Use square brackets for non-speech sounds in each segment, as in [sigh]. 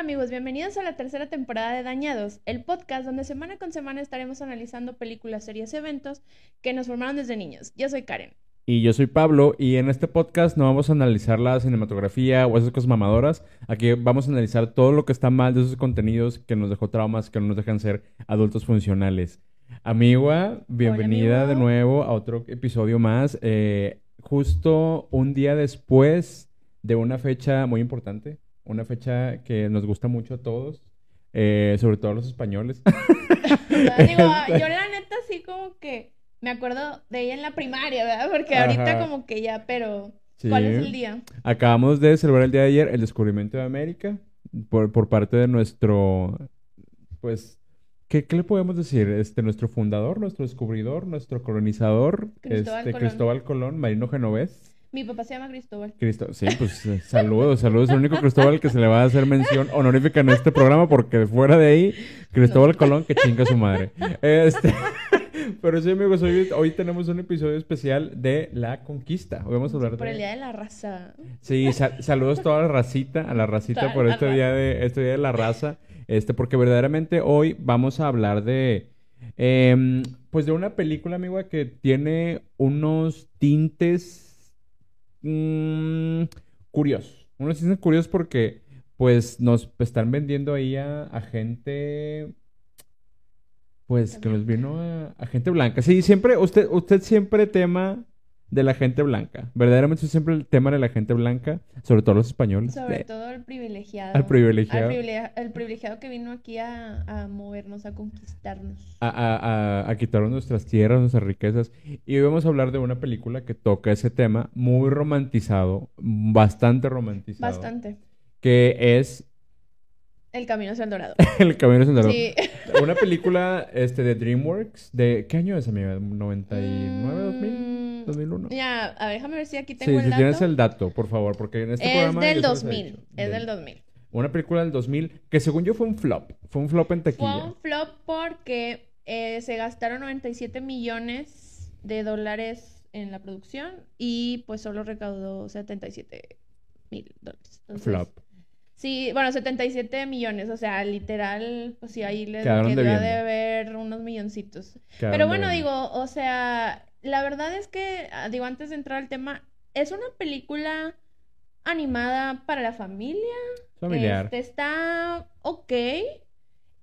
Hola amigos, bienvenidos a la tercera temporada de Dañados, el podcast donde semana con semana estaremos analizando películas, series y eventos que nos formaron desde niños. Yo soy Karen. Y yo soy Pablo, y en este podcast no vamos a analizar la cinematografía o esas cosas mamadoras. Aquí vamos a analizar todo lo que está mal de esos contenidos que nos dejó traumas, que no nos dejan ser adultos funcionales. Amigua, bienvenida de nuevo a otro episodio más. Eh, justo un día después de una fecha muy importante, una fecha que nos gusta mucho a todos, eh, sobre todo a los españoles. [laughs] Digo, yo la neta sí como que me acuerdo de ella en la primaria, ¿verdad? Porque ahorita Ajá. como que ya, pero Sí. ¿cuál es el día? Acabamos de celebrar el día de ayer el descubrimiento de América por, por parte de nuestro, pues, ¿qué, qué le podemos decir? Este, nuestro fundador, nuestro descubridor, nuestro colonizador, Cristóbal este, Colón. Cristóbal Colón, Marino Genovés. Mi papá se llama Cristóbal. Cristo, sí, pues eh, saludos, saludos. El único Cristóbal que se le va a hacer mención honorífica en este programa, porque fuera de ahí, Cristóbal Colón que chinga a su madre. Este, [laughs] pero sí, amigos, hoy, hoy tenemos un episodio especial de la conquista. Hoy vamos a hablar Por de. el día de la raza. Sí, sa- saludos a toda la racita, a la racita Toda por la este raza. día de este día de la raza, este porque verdaderamente hoy vamos a hablar de em, pues de una película, amiga, que tiene unos tintes mm, curiosos. Unos tintes curiosos porque pues nos están vendiendo ahí a, a gente pues que nos vino a, a gente blanca. Sí, siempre usted usted siempre tema de la gente blanca. Verdaderamente es siempre el tema de la gente blanca, sobre todo los españoles. Sobre Eh, todo el privilegiado. Al privilegiado. Al privilegia- el privilegiado que vino aquí a, a movernos, a conquistarnos. a, a- a- a quitarnos nuestras tierras, nuestras riquezas. Y hoy vamos a hablar de una película que toca ese tema muy romantizado, bastante romantizado. Bastante. Que es El camino hacia el dorado. [laughs] El Camino Hacia el Dorado. Sí. Una película este, de DreamWorks. De, ¿Qué año es, amiga? ¿99, 2000? Mm, 2001. Ya, a ver, déjame ver si aquí Sí, tengo si el dato. tienes el dato, por favor, porque en este es programa... del yo se los he 2000. dicho. Es Del- del 2000. Una película del 2000 que según yo fue un flop. Fue un flop en Fue taquilla. un flop porque eh, se gastaron 97 millones de dólares en la producción y pues solo recaudó 77 mil dólares. Entonces, Flop. Sí, bueno, 77 millones, o sea, literal, pues sí, ahí les quedó de ver unos milloncitos. Quedaron Pero bueno, digo, o sea, la verdad es que, ah, digo, antes de entrar al tema, es una película animada para la familia. Familiar. Este, está ok,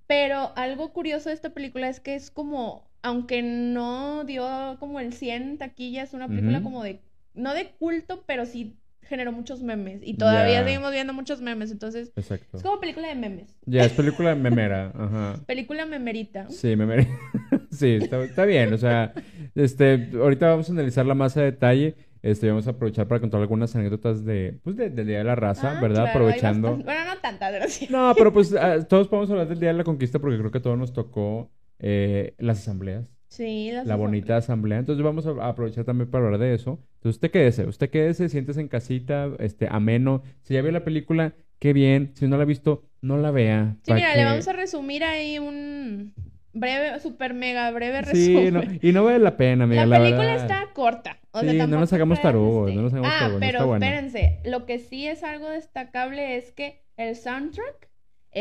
pero algo curioso de esta película es que es como, aunque no dio como el 100 en taquilla, es una película como de, no de culto, pero sí generó muchos memes. Y todavía seguimos viendo muchos memes, entonces Exacto. es como película de memes. Ya, es película memera. [laughs] Ajá. Película memerita. Sí, me mere- [laughs] Sí, está, está bien. O sea, este, ahorita vamos a analizarla más a detalle. Este, vamos a aprovechar para contar algunas anécdotas de, pues, de- del Día de la Raza, Ah, ¿verdad? claro, Aprovechando. Bueno, no tantas, sí. No, pero pues ah, todos podemos hablar del Día de la Conquista porque creo que a todos nos tocó eh, las asambleas, Sí, la bonita asamblea. Entonces vamos a aprovechar también para hablar de eso. Entonces usted quédese, usted quédese, siéntese en casita, este, ameno. Si ya vio la película, qué bien. Si no la ha visto, no la vea. Sí, mira, que- le vamos a resumir ahí un breve, super mega breve Sí, resumen. no, y no vale la pena, amiga, La la película verdad. está corta. O sea, Sí, no tampoco nos hagamos tarugos, no nos hagamos Ah, tarugos, no pero está buena. espérense. Lo que sí es algo destacable es que el soundtrack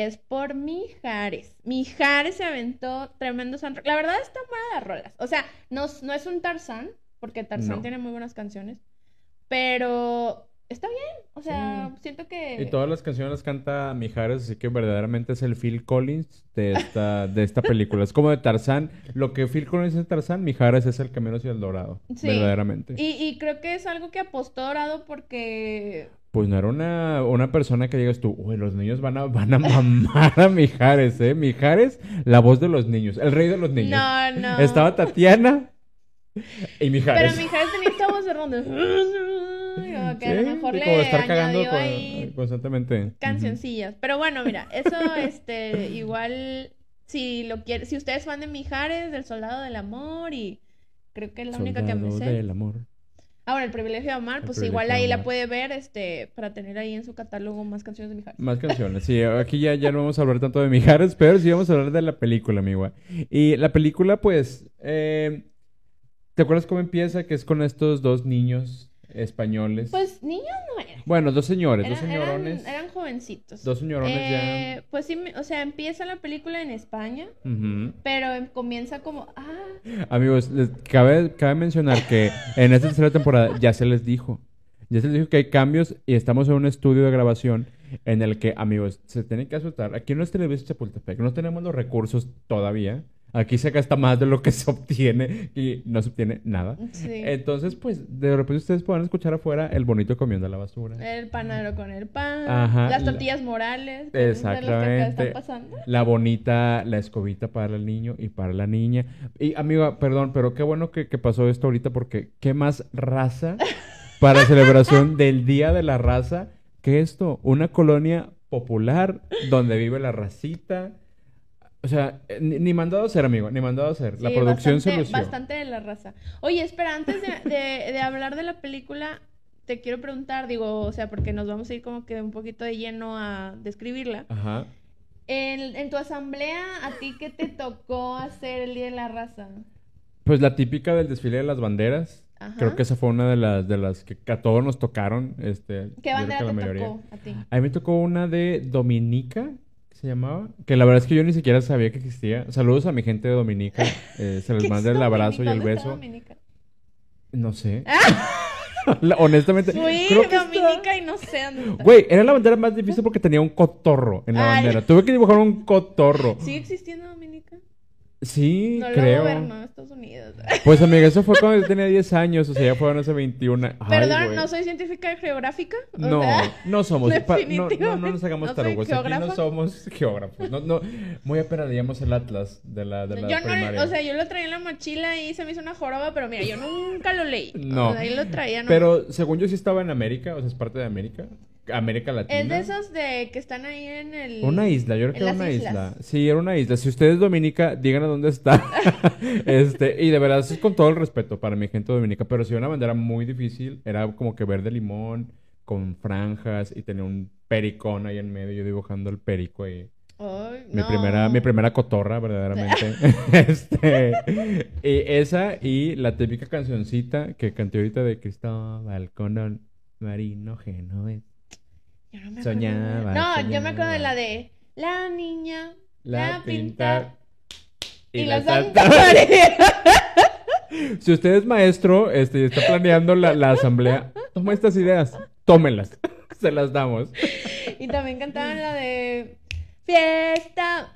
es por Mijares. Mijares se aventó tremendo soundtrack. La verdad está buena las rolas. O sea, no, no es un Tarzán, porque Tarzán No. tiene muy buenas canciones. Pero está bien. O sea, siento que... Y todas las canciones las canta Mijares, así que verdaderamente es el Phil Collins de esta, de esta película. Es como de Tarzán. Lo que Phil Collins es Tarzán, Mijares es el Camino hacia el Dorado. Sí. Verdaderamente. Y, y creo que es algo que apostó Dorado porque Pues no era una, una persona que digas tú, uy, los niños van a, van a mamar a Mijares, ¿eh? Mijares, la voz de los niños, el rey de los niños. No, no. Estaba Tatiana y Mijares. Pero Mijares tenía esta voz de ronda. [laughs] Como que a lo mejor le como estar cagando con- ahí constantemente. Cancioncillas. Pero bueno, mira, eso, este, igual, si lo quiere, si ustedes fan de Mijares, del Soldado del Amor, y creo que es la única que me Soldado sé. del amor. Ahora, el privilegio de amar, El pues igual ahí la puede ver, este, para tener ahí en su catálogo más canciones de Mijares. Más canciones, sí, aquí ya, ya no vamos a hablar tanto de Mijares, pero sí vamos a hablar de la película, amiga. Y la película, pues, eh, ¿te acuerdas cómo empieza? Que es con estos dos niños españoles. Pues niños no eran. Bueno, dos señores, Eran, dos señorones. eran, eran jovencitos. Dos señorones Eh, Pues sí, o sea, empieza la película en España, ya. Pero em- comienza como, ah, Amigos, les- cabe, cabe mencionar que en esta tercera temporada ya se les dijo. Ya se les dijo que hay cambios y estamos en un estudio de grabación en el que, amigos, se tienen que asustar. Aquí no es Televisa Chapultepec, no tenemos los recursos todavía. Aquí se gasta más de lo que [laughs] se obtiene y no se obtiene nada. sí. Entonces, pues, de repente ustedes pueden escuchar afuera el bonito comiendo la basura. El panadero con el pan, Ajá, las la- tortillas morales, Exactamente. están pasando. La bonita, la escobita para el niño y para la niña. Y amiga, perdón, pero qué bueno que, que pasó esto ahorita porque qué más raza para [laughs] celebración del Día de la Raza que esto, una colonia popular donde vive la racita. O sea, eh, ni, ni mandado a hacer, amigo, ni mandado a hacer. la producción bastante, se lució. Bastante de la raza. Oye, espera, antes de, de- de hablar de la película, te quiero preguntar, digo, o sea, porque nos vamos a ir como que un poquito de lleno a describirla. Ajá. En, en tu asamblea, ¿a ti qué te tocó hacer el Día de la Raza? Pues la típica del desfile de las banderas. Ajá. Creo que esa fue una de las, de las que a todos nos tocaron. Este, ¿Qué bandera te mayoría. tocó a ti? A mí me tocó una de Dominica, se llamaba. Que la verdad es que yo ni siquiera sabía que existía. Saludos a mi gente de Dominica. [laughs] eh, se les ¿Qué manda el abrazo y el ¿Dónde está beso. Dominica? No sé. [laughs] La- Honestamente. Fui creo que está- Dominica y no sé dónde. Güey, era la bandera más difícil porque tenía un cotorro en la Ay. bandera. Tuve que dibujar un cotorro. ¿Sigue existiendo Dominica? Sí, No lo creo. gobernó Estados Unidos. Pues amiga, eso fue cuando yo tenía 10 años, o sea, ya fueron hace 21. Ay, Perdón, güey. no soy científica geográfica. o No, sea, no somos. no, no, no nos hagamos no tarugos. Aquí no somos geógrafos. No, no, muy apenas leíamos el atlas de la, de la yo no, primaria. o sea, yo lo traía en la mochila y se me hizo una joroba, pero mira, yo nunca lo leí. No. O sea, ahí lo traía nomás. Pero según yo sí estaba en América, o sea, es parte de América. América Latina. Es de esos de que están ahí en el... Una isla, yo creo que era una islas. isla. Sí, era una isla. Si usted es dominica, díganos dónde está. [laughs] este, y de verdad, eso es con todo el respeto para mi gente dominica, pero sí una bandera muy difícil. Era como que verde limón, con franjas, y tenía un pericón ahí en medio, yo dibujando el perico ahí. Ay, Mi no. primera, mi primera cotorra, verdaderamente. [laughs] este, y esa y la típica cancioncita que canté ahorita de Cristóbal Colón Marino Genovés. Yo no me acuerdo. Soñaba, No, yo me acuerdo de la de... La niña... La La, pintar pintar... y, Y, la Santa [laughs] María. [laughs] Si usted es maestro este, y está planeando la, la asamblea, toma estas ideas, tómelas, [laughs] se las damos. Y también cantaban la de... Fiesta...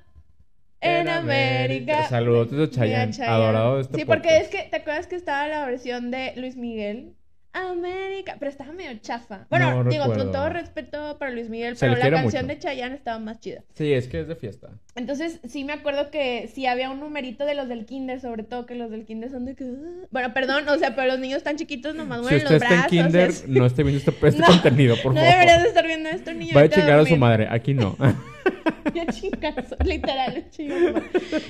En América. Saludos a Chayanne, adorado de este Sí, porque es que, ¿te acuerdas que estaba la versión de Luis Miguel? América, pero estaba medio chafa. Bueno, No digo, recuerdo. con todo respeto para Luis Miguel, Se pero la canción mucho. de Chayanne estaba más chida. Sí, es que es de fiesta. Entonces, sí me acuerdo que sí había un numerito de los del kinder, sobre todo que los del kinder son de que... "Ah". Bueno, perdón, o sea, pero los niños tan chiquitos nomás Si mueven usted los está en brazos. kinder, es- no esté viendo este, [laughs] este No, contenido, por no favor. deberías de estar viendo esto, niño. Va a chingar a su madre, aquí no. [laughs] Ya chingazo, [laughs] literal, chingazo.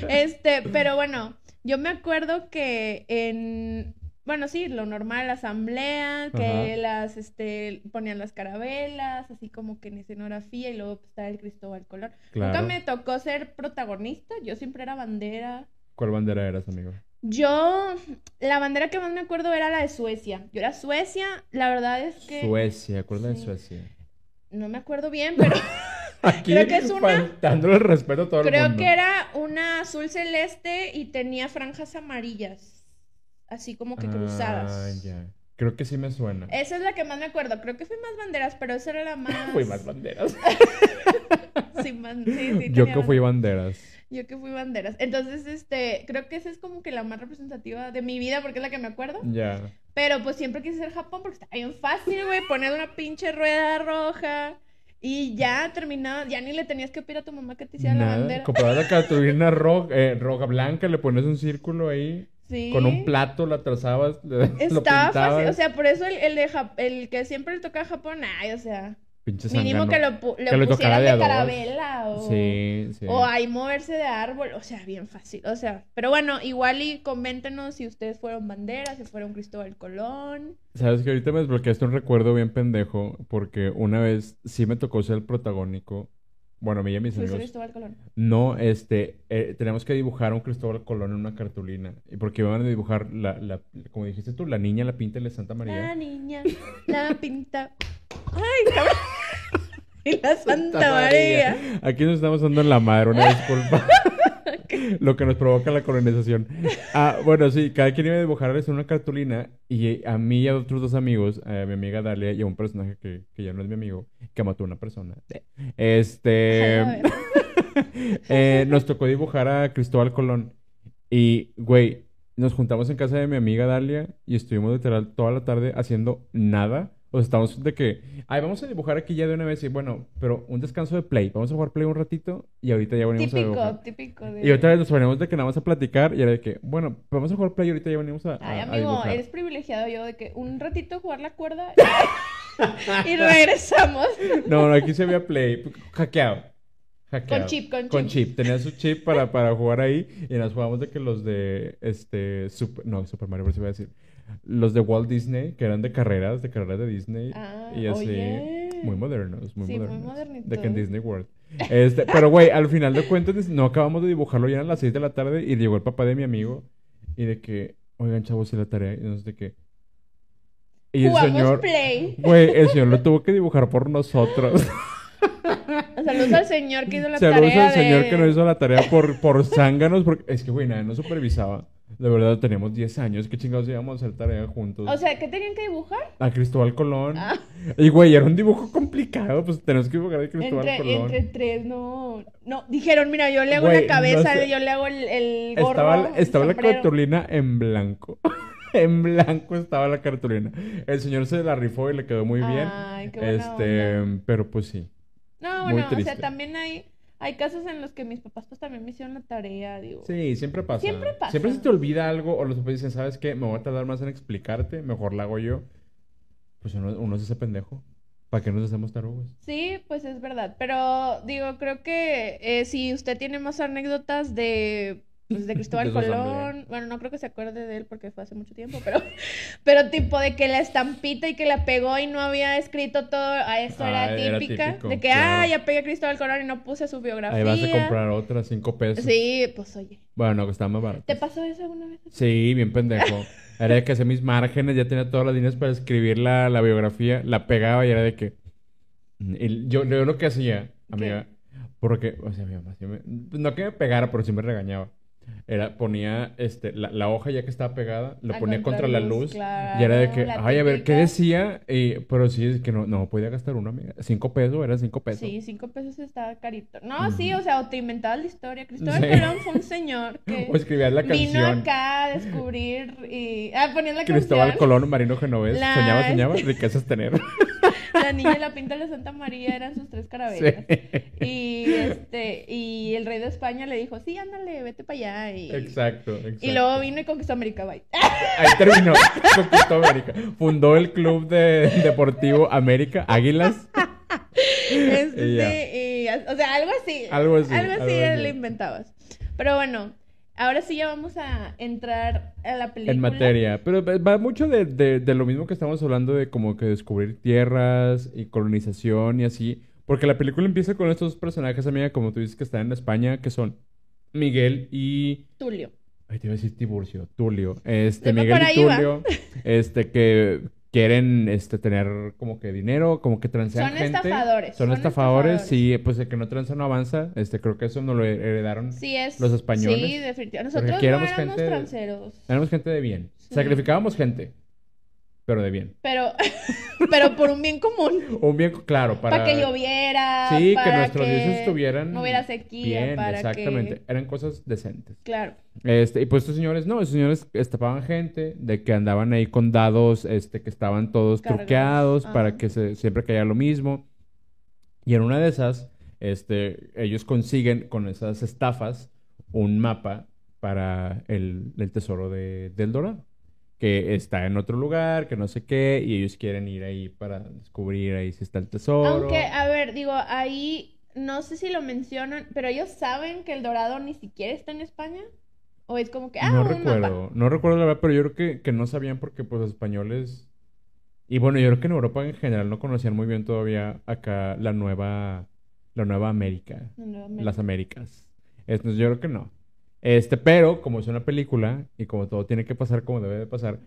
Este, pero bueno, yo me acuerdo que en, bueno, sí, lo normal, la asamblea, que Ajá. las, este, ponían las carabelas, así como que en escenografía, y luego pues, estaba el Cristóbal Colón. Nunca Claro. me tocó ser protagonista, yo siempre era bandera. ¿Cuál bandera eras, amigo? Yo, la bandera que más me acuerdo era la de Suecia. Yo era Suecia, la verdad es que Suecia, ¿cuál de. Suecia? no me acuerdo bien, pero [laughs] [laughs] Aquí, Creo que es una- el respeto a todo el Creo mundo. que era una azul celeste y tenía franjas amarillas. Así como que cruzadas. Ah, ya. Creo que sí me suena. Esa es la que más me acuerdo. Creo que fui más banderas, pero esa era la [laughs] más. Fui más banderas. [laughs] Sí, más- sí, sí, Yo que fui banderas. Yo que fui banderas. Entonces, este, creo que esa es como que la más representativa de mi vida porque es la que me acuerdo. Ya. Pero pues siempre quise ser Japón porque está bien fácil, güey. Poner una pinche rueda roja y ya terminaba. Ya ni le tenías que pedir a tu mamá que te hiciera la bandera. Comprabas la cartulina roja, eh, roja blanca, le pones un círculo ahí. Sí. Con un plato la trazabas, [laughs] Estaba fácil, o sea, por eso el, el, de Jap- el que siempre le toca a Japón, ay, o sea, Pinche mínimo que lo, pu- le Que pusieran de carabela o, Sí, sí. o ahí moverse de árbol, o sea, bien fácil, o sea, pero bueno, igual y coméntenos si ustedes fueron banderas, si fueron Cristóbal Colón. Sabes que ahorita me desbloqueaste un recuerdo bien pendejo porque una vez sí me tocó ser el protagónico bueno, mí y mis amigos, Cristóbal Colón. no, este, eh, tenemos que dibujar a un Cristóbal Colón en una cartulina. Y porque iban a dibujar, la, la, como dijiste tú, la niña, la pinta la Santa La María. niña, [laughs] la pinta. Ay, cabrón. [laughs] Y la Santa María. Aquí nos estamos dando en la madre, una [laughs] disculpa. Lo que nos provoca la colonización. Ah, bueno, sí, cada quien iba a dibujarles una cartulina y a mí y a otros dos amigos, a mi amiga Dalia y a un personaje que, que ya no es mi amigo, que mató a una persona. Este... [laughs] Eh, nos tocó dibujar a Cristóbal Colón. Y, güey, nos juntamos en casa de mi amiga Dalia y estuvimos literal toda la tarde haciendo nada. O sea, estamos de que, ay, vamos a dibujar aquí ya de una vez. Y bueno, pero un descanso de play. Vamos a jugar play un ratito y ahorita ya venimos a Típico, dibujar. típico de. Y otra vez nos ponemos de que nada más a platicar y era de que, bueno, vamos a jugar play y ahorita ya venimos a, Ay, a amigo, dibujar. eres privilegiado yo de que un ratito jugar la cuerda [laughs] y regresamos. No, no, aquí se veía play, hackeado. Hackeado. Con chip, con Con chip. chip. Tenía su chip para, para jugar ahí y nos jugamos de que los de, este, Super, no, Super Mario, por si iba a decir. Los de Walt Disney, que eran de carreras, de carreras de Disney. Ah, y así, oye. muy modernos, muy Sí, muy modernos. modernitos. De que en Disney World. Este, pero güey, al final de cuentas, no acabamos de dibujarlo ya eran las 6 de la tarde y llegó el papá de mi amigo y de que, oigan, chavos, y la tarea, y no sé de qué. Y el Jugamos señor, play. güey, el señor lo tuvo que dibujar por nosotros. [laughs] Saludos al señor que hizo la Saludos tarea al señor que no hizo la tarea por, por zánganos, porque es que, güey, nadie nos supervisaba. De verdad, teníamos 10 años, qué chingados íbamos a hacer tarea juntos. O sea, ¿qué tenían que dibujar? a Cristóbal Colón. Ah. Y, güey, era un dibujo complicado, pues tenemos que dibujar a Cristóbal Entre, Colón. entre tres, no. No, dijeron, mira, yo le hago Güey, la cabeza, no sé. yo le hago el, el gorro. Estaba, el la cartulina en blanco. [laughs] en blanco estaba la cartulina. El señor se la rifó y le quedó muy bien. Ay, qué buena este, onda. pero pues sí. No, muy bueno, o sea, también hay, hay casos en los que mis papás pues también me hicieron la tarea, digo. Sí, siempre pasa. Siempre pasa. Siempre se te olvida algo o los papás dicen, ¿sabes qué? Me voy a tardar más en explicarte, mejor la hago yo. Pues uno, uno se hace pendejo. ¿Para qué nos hacemos tarugos? Sí, pues es verdad, pero digo, creo que eh, si usted tiene más anécdotas de, pues, de [laughs] Cristóbal De. Colón, bueno, no creo que se acuerde de él porque fue hace mucho tiempo, pero, [laughs] pero tipo de que la estampita y que la pegó y no había escrito todo, a eso era Ah, era típica, típico, de que, claro. ah, ya pegué a Cristóbal Colón y no puse su biografía. Ahí vas a comprar otra, cinco pesos. Sí, pues oye, Bueno, está más barato. ¿te pasó eso alguna vez? Sí, bien pendejo. Era de que hacía mis márgenes, ya tenía todas las líneas para escribir la, la biografía, la pegaba y era de que... y yo, yo lo que hacía, amiga, porque, o sea, mi mamá me- no que me pegara, pero sí me regañaba. Era, ponía este, la, la hoja ya que estaba pegada, lo A ponía contra la luz. y era de que, claro, la ay, a ver, ¿qué decía? Y, pero sí, es que no, no podía gastar una, amiga. Cinco pesos, eran cinco pesos. Sí, cinco pesos estaba carito. No, sí, o sea, o te inventabas la historia. Cristóbal Sí. Colón fue un señor [laughs] que O escribías la vino canción. acá a descubrir y... Ah, ponías la Cristóbal canción. Colón, Marino Genovés. La- Soñaba, soñaba, [laughs] riquezas tener. [laughs] La niña y la pinta de Santa María eran sus tres carabelas. Sí. Y este, y el rey de España le dijo, sí, ándale, vete para allá. Y, Exacto, exacto. y luego vino y conquistó América, bye. Ahí terminó. Conquistó América. Fundó el club de, deportivo América, Águilas. Este, y, o sea, algo así. Algo así, Algo así algo así. le inventabas. Pero bueno, ahora sí ya vamos a entrar a la película. En materia. Pero va mucho de, de- de lo mismo que estamos hablando de como que descubrir tierras y colonización y así. Porque la película empieza con estos personajes, amiga, como tú dices, que están en España, que son Miguel y... Tulio. Ay, te iba a decir Tiburcio, Tulio. Este, Miguel y. Tulio, este, que quieren, este, tener como que dinero, como que transean Son gente. estafadores, Son son estafadores, estafadores. sí, pues el que no transa no avanza. Este, creo que eso nos lo heredaron. Sí, es. Los españoles. Sí, definitivamente. Nosotros no éramos gente-. Éramos gente de bien. Sí. Sacrificábamos gente, pero de bien. Pero, [laughs] pero por un bien común. Un bien, claro, para... Para que lloviera. Sí, que para nuestros que dioses estuvieran No hubiera sequía. bien, para exactamente. que. Eran cosas decentes. Claro. Este, y pues estos señores, no, estos señores estafaban gente de que andaban ahí con dados, este, que estaban todos Cargados, truqueados para ajá. que se, siempre caiga lo mismo. Y en una de esas, este, ellos consiguen con esas estafas un mapa para el, el tesoro de, del Dorado. Que está en otro lugar, que no sé qué, y ellos quieren ir ahí para descubrir ahí si está el tesoro. Aunque, a ver, digo, ahí no sé si lo mencionan, pero ellos saben que el dorado ni siquiera está en España. O es como que, ah, no un recuerdo, mapa. no recuerdo la verdad, pero yo creo que, que no sabían porque pues los españoles... Y bueno, yo creo que en Europa en general no conocían muy bien todavía acá la nueva... la nueva América. La Nueva América. Las Américas. Entonces yo creo que no. Este, pero como es una película y como todo tiene que pasar como debe de pasar,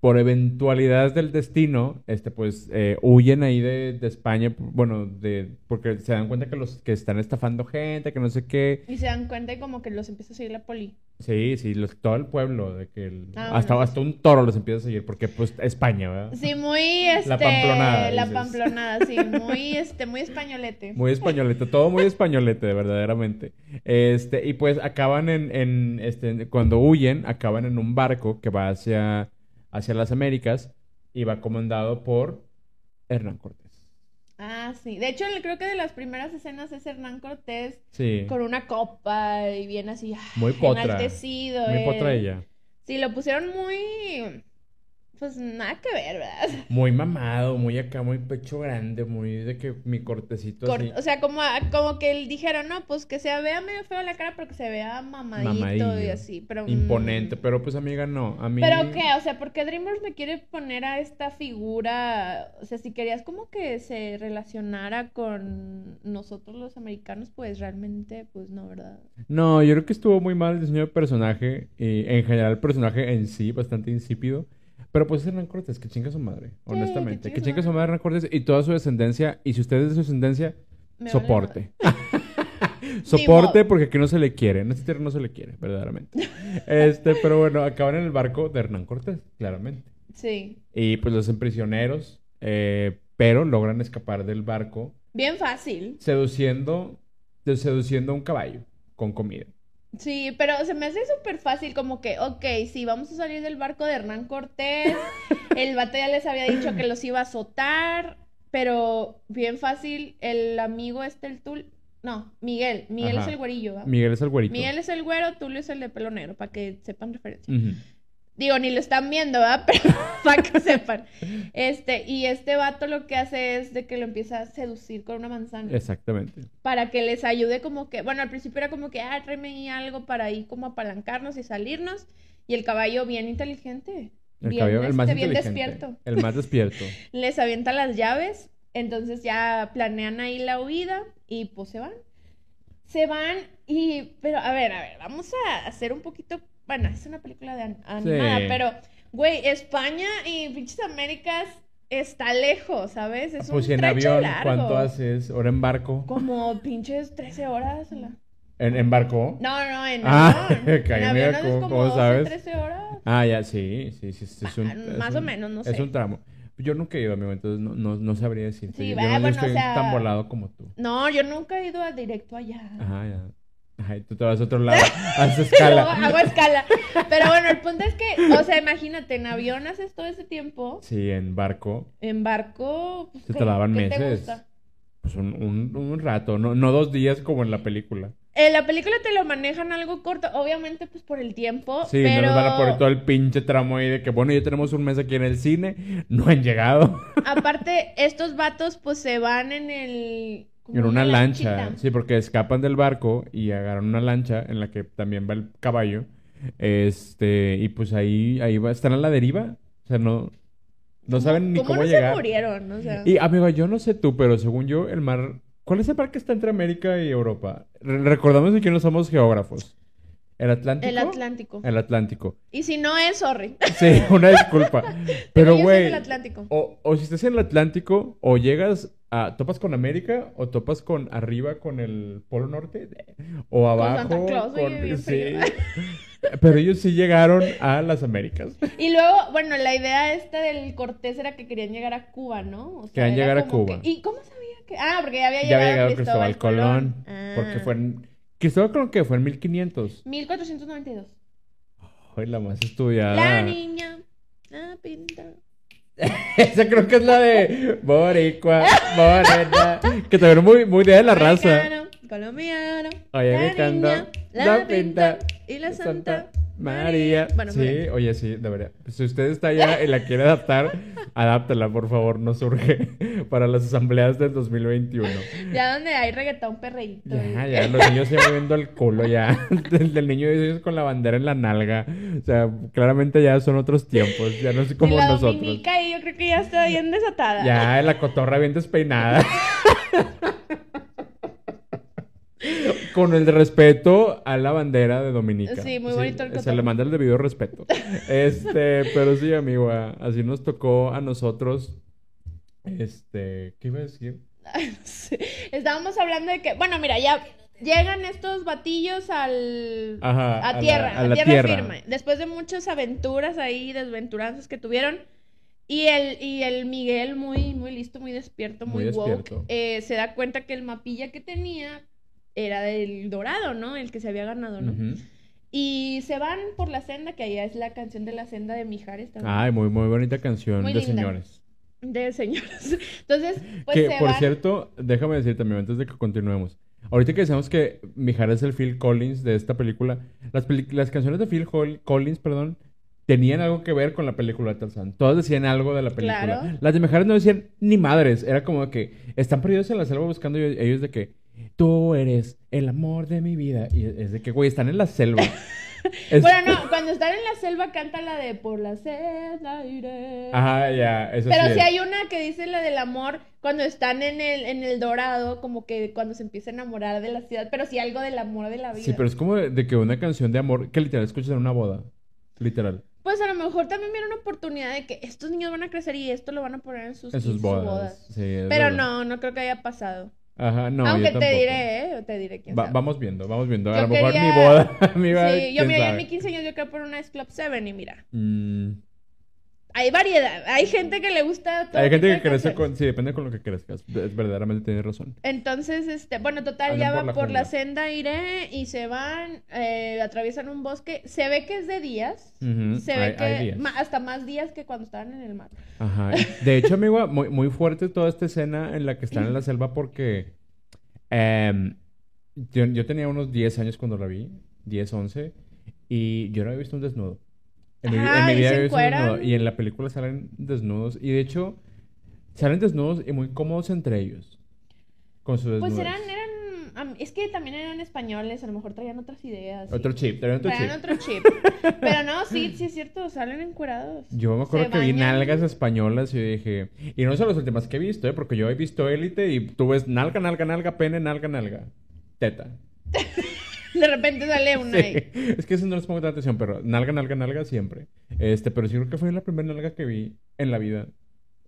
por eventualidades del destino, este, pues eh, huyen ahí de, de España, bueno, de, porque se dan cuenta que los que están estafando gente, que no sé qué. Y se dan cuenta y como que los empieza a seguir la poli. Sí, sí, los- todo el pueblo, de que el- Ah, hasta, hasta un toro los empieza a seguir, porque pues España, ¿verdad? Sí, muy este. La pamplonada, La dices. pamplonada, sí, muy [laughs] este, muy españolete. Muy españolete, todo muy españolete, verdaderamente. Este, y pues acaban en, en, este, cuando huyen, acaban en un barco que va hacia, hacia las Américas y va comandado por Hernán Cortés. Ah, sí. De hecho, creo que de las primeras escenas es Hernán Cortés Sí, con una copa y bien así. muy potra. Enaltecido. Muy eh. potra ella. Sí, lo pusieron muy. Pues nada que ver, ¿verdad? [laughs] Muy mamado, muy acá, muy pecho grande, muy de que mi cortecito Cor- así. O sea, como, como que él dijeron, no, pues que se vea medio feo la cara, pero que se vea mamadito Mamadillo. y así. Pero, mm, Imponente, pero pues amiga no, a mí... ¿Pero qué? O sea, porque DreamWorks me quiere poner a esta figura, o sea, si querías como que se relacionara con nosotros los americanos, pues realmente, pues no, ¿verdad? No, yo creo que estuvo muy mal el diseño de personaje y en general el personaje en sí bastante insípido. Pero pues es Hernán Cortés, que chinga su madre, honestamente. que chinga su madre Hernán Cortés y toda su descendencia. Y si usted es de su descendencia, Me soporte. [laughs] Soporte porque aquí no se le quiere. En este tierra no se le quiere, verdaderamente. Este, pero bueno, acaban en el barco de Hernán Cortés, claramente. Sí. Y pues los hacen prisioneros, eh, pero logran escapar del barco Bien fácil. seduciendo, seduciendo a un caballo con comida. Sí, pero se me hace súper fácil, como que, ok, sí, vamos a salir del barco de Hernán Cortés. [laughs] El vato ya les había dicho que los iba a azotar, pero bien fácil, el amigo este, el Tul. No, Miguel. Miguel Ajá. es el güerillo, ¿va? Miguel es el güerito. Miguel es el güero, Tulio es el de pelo negro, para que sepan referencia. Digo, ni lo están viendo, ¿verdad? [laughs] Pero para que sepan. Este, y este vato lo que hace es de que lo empieza a seducir con una manzana. Exactamente. Para que les ayude como que, bueno, al principio era como que, ah, tráeme ahí algo para ahí como apalancarnos y salirnos. Y el caballo bien inteligente. El bien, caballo, el más este, bien despierto. El más despierto. [laughs] Les avienta las llaves, entonces ya planean ahí la huida y pues se van. Se van y, pero a ver, a ver, vamos a hacer un poquito, bueno, es una película de an- animada, Sí. pero, güey, España y pinches Américas está lejos, ¿sabes? Es pues un en avión, largo. ¿cuánto haces? ¿Hora en barco? Como pinches 13 horas. la- ¿En, en barco? No, no, en Ah, avión. [laughs] En avión haces ¿cómo- como cómo 12, sabes? 13 horas. Ah, ya, sí, sí, sí. sí, es un- Ah, es más o menos, no Es sé. un tramo. Yo nunca he ido, amigo, entonces no, no, no sabría decirte. Sí, yo, va, yo no bueno, estoy o sea- tan volado como tú. No, yo nunca he ido a directo allá. Ajá, ya. Ajá, y tú te vas a otro [laughs] lado, haces escala. [laughs] hago escala. Pero bueno, el punto es que, o sea, imagínate, en avión haces todo ese tiempo, Sí, en barco, en barco, pues, Se ¿qué- tardaban qué te meses. gusta? pues un, un, un rato, no, no dos días como en la película. En la película te lo manejan algo corto, obviamente pues por el tiempo, Sí, pero... no nos van a poner todo el pinche tramo ahí de que, bueno, ya tenemos un mes aquí en el cine, no han llegado. Aparte, estos vatos pues se van en el... En una lancha, lanchita. sí, porque escapan del barco y agarran una lancha en la que también va el caballo. Este, y pues ahí, ahí va, están a la deriva. O sea, no, no saben ni cómo, no llegar. se murieron? O sea... Y amigo, yo no sé tú, pero según yo, el mar. ¿Cuál es el mar que está entre América y Europa? Re- recordamos que no somos geógrafos. ¿El Atlántico? El Atlántico. El Atlántico. Y si no es, sorry. Sí, [laughs] una disculpa. Pero, güey. O, o si estás en el Atlántico, o llegas a. ¿Topas con América? ¿O topas con arriba con el Polo Norte? O abajo. Santa Claus, oye, con- sí. [laughs] Pero ellos sí llegaron a las Américas. Y luego, bueno, la idea esta del Cortés era que querían llegar a Cuba, ¿no? O sea, Querían llegar a Cuba. que- ¿Y cómo sabía que...? Ah, porque ya había Ya llegado, había llegado Cristóbal Colón. Ah. Porque fue en. Cristóbal Colón, que fue en 1500. 1492. Ay, la más estudiada. La niña, la pinta... [laughs] Esa creo que es la de Boricua, Morena. Que también muy, muy de la raza. Mexicano, colombiano, Oye, la niña, la pinta y la santa, María. Bueno, sí, oye, sí, debería. Si usted está allá y la quiere adaptar, [laughs] adáptela, por favor, no surge para las asambleas del 2021. Ya donde hay reggaetón perreíto. Ya, ya, los niños se moviendo [laughs] el culo ya. [laughs] Del, niño de 10 años con la bandera en la nalga. O sea, claramente ya son otros tiempos. Ya no es como y la nosotros. Dominica y yo creo que ya está bien desatada. Ya, la cotorra bien despeinada. Con el respeto a la bandera de Dominica. Sí, muy bonito el Se le manda el debido respeto. Este, pero sí, amigo, así nos tocó a nosotros. Este, ¿qué iba a decir? Sí. Estábamos hablando de que, bueno, mira, ya llegan estos batillos al Ajá, a a la- tierra, a a, la tierra, tierra. firme. Después de muchas aventuras ahí, desventuranzas que tuvieron. Y el, y el Miguel, muy, muy listo, muy despierto, muy, Muy woke, eh, se da cuenta que el mapilla que tenía era del dorado, ¿no? El que se había ganado, ¿no? Ujú. Y se van por la senda, que allá es la canción de la senda de Mijares también. Ay, muy, muy bonita canción Muy de linda. señores. De señoras. [laughs] Entonces, pues que, se por van. cierto, déjame decir también, antes de que continuemos. Ahorita que decimos que Mijares es el Phil Collins de esta película, las, peli- las canciones de Phil Collins, perdón, tenían algo que ver con la película de Tarzán. Todas decían algo de la película. Claro. Las de Mijares no decían ni madres. Era como que están perdidos en la selva buscando ellos de que tú eres el amor de mi vida. Y es de que, güey, están en la selva. [laughs] Es- Bueno, no, [laughs] cuando están en la selva canta la de Por la senda iré. Ajá, ya, eso Pero sí si es. hay una que dice la del amor cuando están en el, en el dorado, como que cuando se empieza a enamorar de la ciudad, pero sí algo del amor de la vida. Sí, pero es como de, de que una canción de amor que literal escuchas en una boda. Literal. Pues a lo mejor también viene una oportunidad de que estos niños van a crecer y esto lo van a poner en sus, En sus en bodas. Sí, Pero verdad. no, no creo que haya pasado. Ajá, no, yo Aunque te diré, ¿eh? Te diré quién Va- sabe. vamos viendo, vamos viendo. A lo mejor quería- [laughs] mi boda, mi boda, Sí, yo mira, en mi 15 años yo creo por una Club 7 y mira, Mm, hay variedad, hay gente que le gusta todo Hay gente que crece con... Sí, depende con lo que crezcas. Es verdaderamente tienes razón. Entonces, este, bueno, total, Andan ya por van la por la jungla. senda iré y se van, eh, atraviesan un bosque. Se ve que es de días. Ujú, Se hay- ve que hay días. ma- hasta más días que cuando estaban en el mar. Ajá. De hecho, amigo, muy, muy fuerte toda esta escena en la que están en la [laughs] selva porque... em, yo, yo tenía unos 10 años cuando la vi. 10, 11. Y yo no había visto un desnudo. En mi, en mi y vida se encueran. desnudo. Y en la película salen desnudos. Y de hecho, salen desnudos y muy cómodos entre ellos. Con sus Pues desnudos. eran, eran, am- es que también eran españoles, a lo mejor traían otras ideas. Otro sí. chip, traían otro Traían chip. otro chip. [laughs] Pero no, sí, sí es cierto, salen encuerados. Yo me acuerdo Se que vi bañan. nalgas españolas y dije... Y no son las últimas que he visto, ¿eh? Porque yo he visto Élite y tú ves nalga, nalga, nalga, pene, nalga, nalga. Teta. [laughs] [laughs] De repente sale una Sí. ahí. Es que eso no les pongo tanta atención, pero nalga, nalga, nalga siempre. Este, pero sí creo que fue la primera nalga que vi en la vida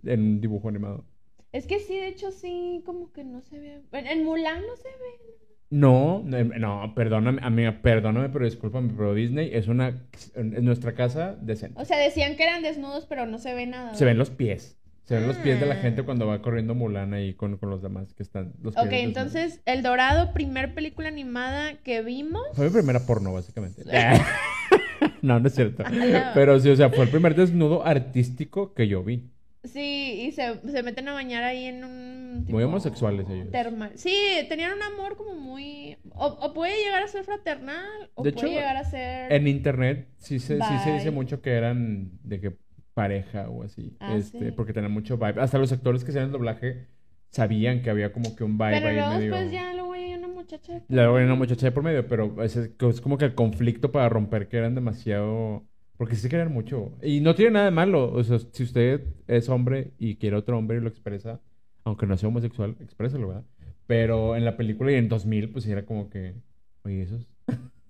en un dibujo animado. Es que sí, de hecho, sí, como que no se ve. En, Mulan no se ve. No, no, no, perdóname, amiga, perdóname, pero discúlpame, pero Disney es una... En nuestra casa decente. O sea, decían que eran desnudos, pero no se ve nada. Se ven los pies. Se ven los pies de la Ah. gente cuando va corriendo Mulan ahí con, con los demás que están. Los Ok, entonces, El Dorado, primer película animada que vimos. Fue mi primera porno, básicamente. [laughs] no, no es cierto. [laughs] Pero sí, o sea, fue el primer desnudo artístico que yo vi. Sí, y se, se meten a bañar ahí en un... Muy homosexuales ellos. Termal. Sí, tenían un amor como muy... O, o puede llegar a ser fraternal, o De puede hecho, llegar a ser... En internet sí se, sí se dice mucho que eran de que pareja o así. Ah, este, sí. porque tenían mucho vibe. Hasta los actores que hacían el doblaje sabían que había como que un vibe Pero ahí luego medio. después ya luego hay una muchacha... Luego hay una muchacha de por medio, pero es, es como que el conflicto para romper que eran demasiado... Porque sí querían mucho. Y no tiene nada de malo. O sea, si usted es hombre y quiere otro hombre y lo expresa, aunque no sea homosexual, exprésalo, ¿verdad? Pero en la película y en 2000, pues era como que... Oye, esos...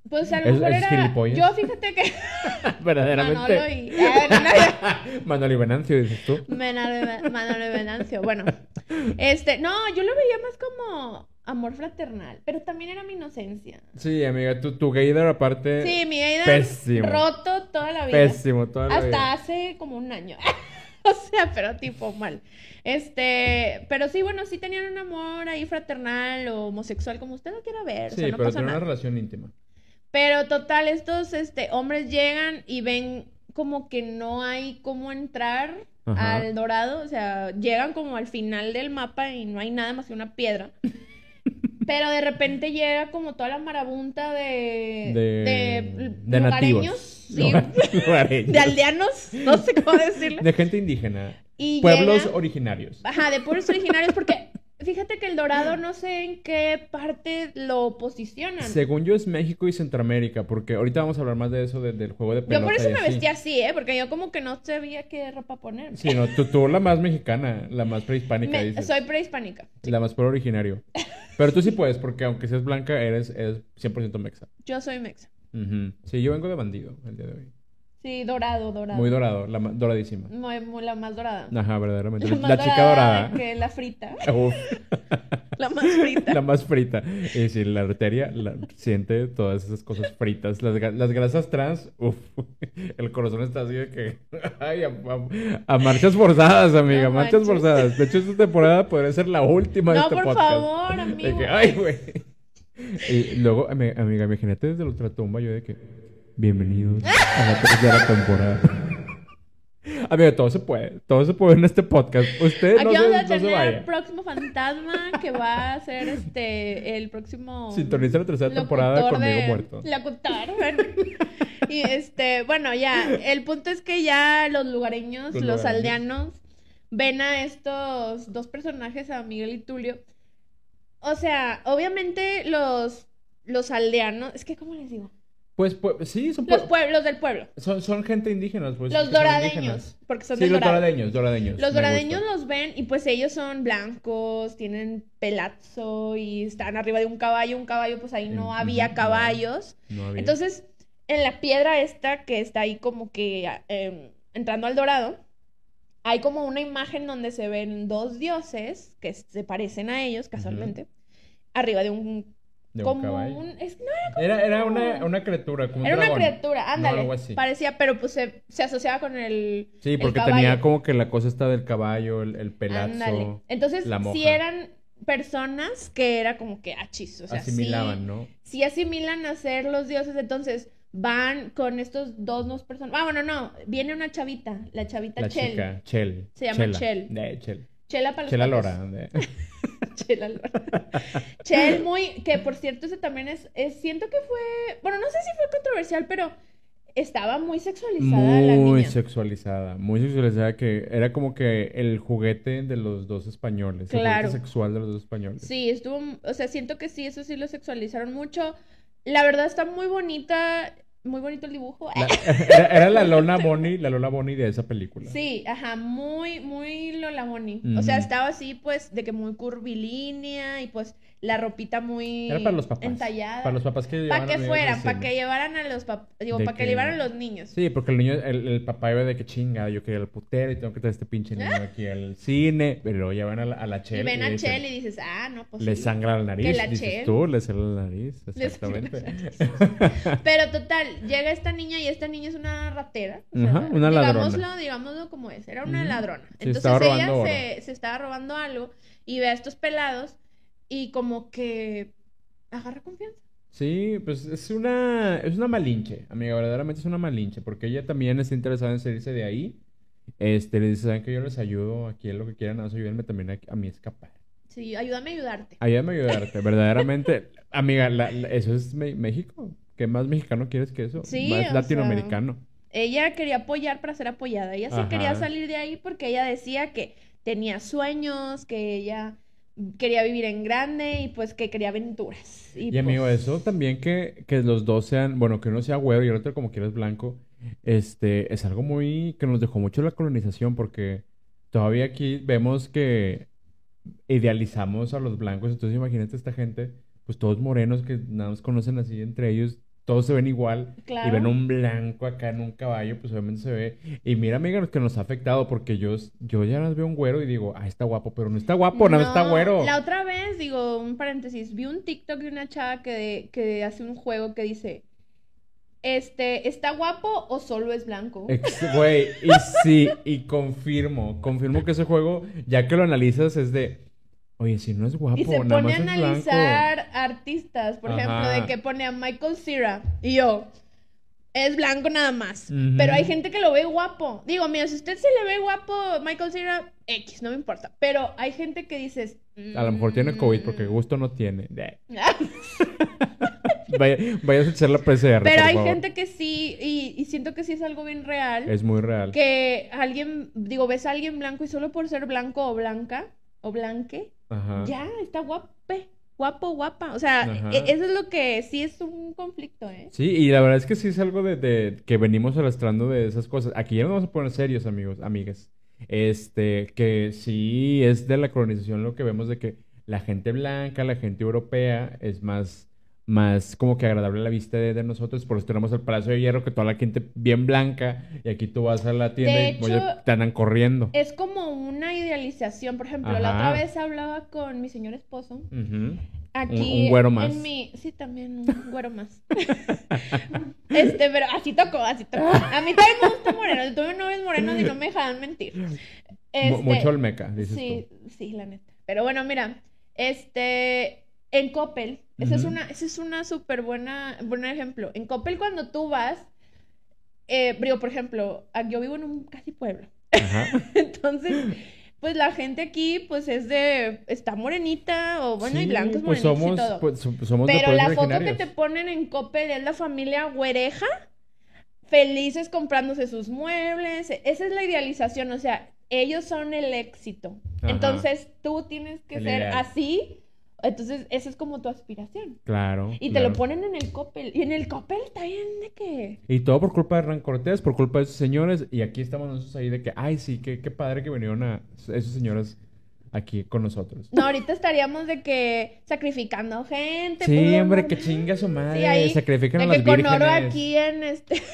Pues a lo mejor es era... Yo fíjate que... [laughs] Verdaderamente. Manolo y... No, no, [laughs] Manolo y Venancio, dices tú. Manolo, y Venancio. Bueno, este, no, yo lo veía más como amor fraternal, pero también era mi inocencia. Sí, amiga, tu, tu gaydar aparte... Sí, mi vida Pésimo. roto toda la vida. Pésimo, toda la Hasta vida. hace como un año. [laughs] o sea, pero tipo mal. Este, pero sí, bueno, sí tenían un amor ahí fraternal o homosexual, como usted lo quiera ver. o Sí, sea, no pero tiene una relación íntima. Pero total, estos este, hombres llegan y ven como que no hay cómo entrar Ajá. al dorado. O sea, llegan como al final del mapa y no hay nada más que una piedra. [laughs] Pero de repente llega como toda la marabunta de, De, de, lugareños, nativos. sí, [laughs] Lugareños. de aldeanos, no sé cómo decirlo. De gente indígena. Y Pueblos llega- originarios. Ajá, de pueblos originarios porque Fíjate que el dorado no sé en qué parte lo posicionan. Según yo es México y Centroamérica, porque ahorita vamos a hablar más de eso, de- del juego de pelota. Yo por eso me así. vestí así, ¿eh? Porque yo como que no sabía qué ropa poner. Sí, no, tú, tú la más mexicana, la más prehispánica, Me- dices. soy prehispánica. La más por originario. Pero tú sí puedes, porque aunque seas blanca, eres, eres 100% mexa. Yo soy mexa. Ujú. Sí, yo vengo de bandido el día de hoy. Sí, dorado, dorado. Muy dorado, la ma- doradísima. Muy, muy- la más dorada. Ajá, verdaderamente. La chica dorada. que la frita. Uf, [laughs] La más frita. la más frita. Y sí, la arteria la- siente todas esas cosas fritas. Las, las grasas trans, uf. [laughs] El corazón está así de que. [laughs] Ay, a, a- a marchas forzadas, amiga. No marchas manches. forzadas. De hecho, esta temporada podría ser la última de No, este por podcast. favor, De amigo. que, ay, güey. Y luego, ami- amiga, imagínate desde la ultratumba yo de que. Bienvenidos a la tercera temporada. [laughs] Amiga, todo se puede. Todo se puede en este podcast. Usted no Aquí se, vamos a no se tener vaya. próximo fantasma que va a ser este el próximo Sintoniza la tercera temporada conmigo de- muerto. Locutor. bueno. y este, bueno, ya, el punto es que ya los lugareños, Los los, lugareños. aldeanos, ven a estos dos personajes, a Miguel y Tulio. O sea, obviamente los, los aldeanos, es que, ¿cómo les digo? Pues, pues sí, son, Los pue- pueblos del pueblo. son, son gente indígena. Pues, Los doradeños, porque son Sí, los dorado. doradeños, doradeños. Los doradeños los ven y pues ellos son blancos, tienen pelazo y están arriba de un caballo. Un caballo, pues ahí no había no. caballos. No había. Entonces, en la piedra esta que está ahí como que eh, entrando al dorado, hay como una imagen donde se ven dos dioses que se parecen a ellos casualmente, arriba de un... de un como caballo. un... es- no, Era, era una, una criatura, como un era una dragón. criatura, No, ándale. algo así. parecía, pero pues se, se asociaba con el... Sí, porque caballo. tenía como que la cosa esta del caballo, el, el pelazo. Ándale. Entonces, la moja. sí eran personas que era como que achis, o sea, asimilaban, sí, ¿no? sí asimilan a ser los dioses, entonces van con estos dos dos personas. Ah, bueno, no, viene una chavita, la chavita La Chel. chica, Chel. Se llama Chela. Chel. De Chel. Chela para los Chela patos. [laughs] Lora. Chela Lora. Chel muy, que por cierto ese también es, es, siento que fue, bueno, no sé si fue controversial, pero estaba muy sexualizada la Muy sexualizada, muy sexualizada que era como que el juguete de los dos españoles, el Claro. juguete sexual de los dos españoles. Sí, estuvo, o sea, siento que sí, eso sí lo sexualizaron mucho. La verdad está muy bonita, muy bonito el dibujo. La- [laughs] era, era la Lola Bonnie, la Lola Bonnie de esa película. Sí, ajá, muy, muy Lola Bonnie. O sea, estaba así, pues, de que muy curvilínea y pues la ropita muy Era para los papás. entallada. Para los papás que Para que a fueran, para que llevaran a los papás, digo, para que, que- llevaran los niños. Sí, porque el niño, el, el papá iba de que chinga, yo quería el putero y tengo que traer este pinche niño aquí al cine, pero luego llevan a la, a la y Chel ven a dicen, Chel y dices, ah, no, pues le sí. sangra la nariz, Que la dices Chel. tú, le sangra la nariz, [laughs] exactamente. Pero total, llega esta niña y esta niña es una ratera. o sea, Ajá, una ladrona. Digámoslo, digámoslo como es, era una ladrona. Entonces ella se, se estaba robando algo y ve a estos pelados y como que agarra confianza. Sí, pues es una, es una malinche, amiga, verdaderamente es una malinche, porque ella también está interesada en salirse de ahí. Este, le dice, ¿saben que yo les ayudo aquí en lo que quieran? Nada ayúdenme también a, a mí a escapar. Sí, ayúdame a ayudarte. Ayúdame a ayudarte, verdaderamente. [laughs] Amiga, la- la- eso es Me- México. ¿Qué más mexicano quieres que eso? Sí, Más latinoamericano. Ella quería apoyar para ser apoyada. Ella sí Ajá. quería salir de ahí porque ella decía que tenía sueños, que ella quería vivir en grande y pues que quería aventuras. Y, Y, amigo, pues, eso también que, que los dos sean, bueno, que uno sea güero y el otro como quieras blanco, este, es algo muy, que nos dejó mucho la colonización porque todavía aquí vemos que idealizamos a los blancos, entonces imagínate esta gente, pues todos morenos que nada más conocen así entre ellos, todos se ven igual y Claro. ven un blanco acá en un caballo, pues obviamente se ve. Y mira, amiga, que nos ha afectado porque yo, yo ya las veo un güero y digo, ah, está guapo, pero no está guapo, no, está güero. La otra vez, digo, un paréntesis, vi un TikTok de una chava que, que hace un juego que dice, este, ¿está guapo o solo es blanco? Güey, y sí, y confirmo, confirmo que ese juego, ya que lo analizas, es de, oye, si no es guapo, Y se nada pone a más es blanco. analizar artistas, por ejemplo, de que pone a Michael Cera y yo, es blanco nada más. Pero hay gente que lo ve guapo. Digo, mira, si usted se le ve guapo Michael Cera, X, no me importa. Pero hay gente que dices... A lo mejor tiene COVID porque "Mm". gusto no tiene. [laughs] [laughs] Vaya, vayas a echar la PCR, Pero por hay favor. gente que sí, y, y siento que sí es algo bien real. Es muy real. que alguien, digo, ves a alguien blanco y solo por ser blanco o blanca, o blanque, Ajá. Ya, está guape, guapo, guapa. O sea, Ajá. e- eso es lo que sí es un conflicto, ¿eh? Sí, y la verdad es que sí es algo de, de- que venimos arrastrando de esas cosas. Aquí ya nos vamos a poner serios, amigos, amigas. Este, que sí es de la colonización lo que vemos de que la gente blanca, la gente europea es más, más como que agradable a la vista de, de nosotros. Por eso tenemos el Palacio de Hierro, que toda la gente bien blanca, y aquí tú vas a la tienda De y oye, hecho, te andan corriendo. Es como una idealización. Por ejemplo, la otra vez hablaba con mi señor esposo. Ujú. Aquí un güero más. En mi... Sí, también un güero más. [laughs] este, pero así tocó, así tocó. A mí también me gusta moreno. Yo tuve novios morenos y no me dejaban mentir. Este, Mucho olmeca, dices Sí, tú. sí, la neta. Pero bueno, mira, este, en Coppel, esa es Ujú. una, esa es una súper buena, buen ejemplo. En Coppel cuando tú vas, eh, por ejemplo, yo vivo en un casi pueblo. Ajá. [laughs] Entonces, pues la gente aquí, pues es de, está morenita, o bueno, y blancos pues somos, y todo. pues, so- somos Pero la foto que te ponen en Coppel es la familia güereja, felices comprándose sus muebles. Esa es la idealización, o sea, ellos son el éxito. Ajá. Entonces tú tienes que El ser ideal. así. Entonces, esa es como tu aspiración. Claro. Y te claro. lo ponen en el Coppel. Y en el Coppel está bien de que. Y todo por culpa de Hernán Cortés, por culpa de esos señores. Y aquí estamos nosotros ahí de que, ay, sí, qué, qué padre que vinieron a esos señores aquí con nosotros. No, ahorita estaríamos de que sacrificando gente. Sí, puro- hombre, que chinga su madre. Sí, ahí, sacrifican de a las que con oro aquí en este. [laughs]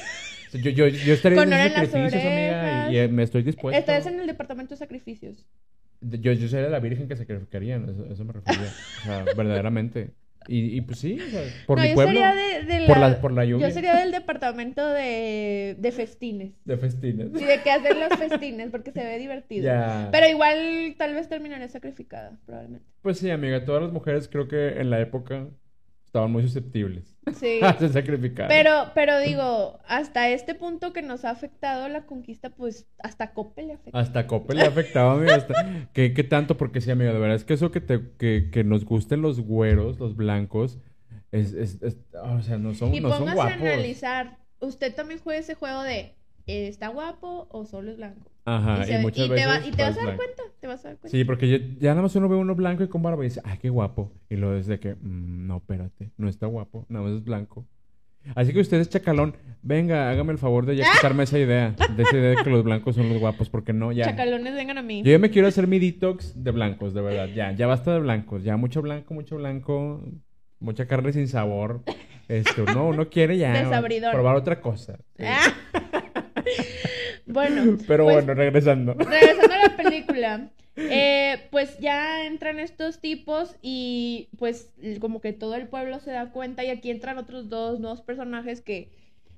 Yo, yo, yo estaría con en sacrificios, amiga, y, me estoy dispuesto. Estás en el departamento de sacrificios. Yo, yo sería la virgen que sacrificarían, eso, eso me refería. O sea, [laughs] verdaderamente. Y, y pues sí, o sea, por no, mi yo pueblo, sería de, de por la- la- por la lluvia. Yo sería del departamento de, de festines. de festines. Sí, de que hacer los festines, porque se ve divertido. Pero igual tal vez terminaré sacrificada, probablemente. Pues sí, amiga, todas las mujeres creo que en la época estaban muy susceptibles Sí. [laughs] a ser sacrificadas. Pero, pero digo, hasta este punto que nos ha afectado la conquista, pues hasta Coppel le afecta. Hasta Coppel le ha afectado, amiga. Hasta... [laughs] ¿Qué, qué tanto? Porque sí, amiga, de verdad es que eso que, te, que, que nos gusten los güeros, los blancos, es, es, es- o sea, no son, y no son póngase a guapos. analizar, usted también juega ese juego de ¿está guapo o solo es blanco? Ajá, y, se- muchas y veces te, va- y te vas a dar cuenta, te vas a dar cuenta. Sí, porque ya, ya nada más uno ve uno blanco y con barba y dice, ay, qué guapo. Y luego es de que, "Mm, no, espérate, no está guapo, nada más es blanco. Así que usted es chacalón, venga, hágame el favor de ya [laughs] quitarme esa idea, de esa idea de que los blancos son los guapos, porque no, ya. Chacalones vengan a mí. Yo ya me quiero hacer mi detox de blancos, de verdad. Ya, ya basta de blancos. Ya mucho blanco, mucho blanco. Mucha carne sin sabor. Este, uno, uno quiere ya [laughs] Desabridor. probar otra cosa. Sí. Bueno, Pero pues, bueno, regresando. regresando a la película, eh, pues ya entran estos tipos y pues como que todo el pueblo se da cuenta y aquí entran otros dos nuevos personajes que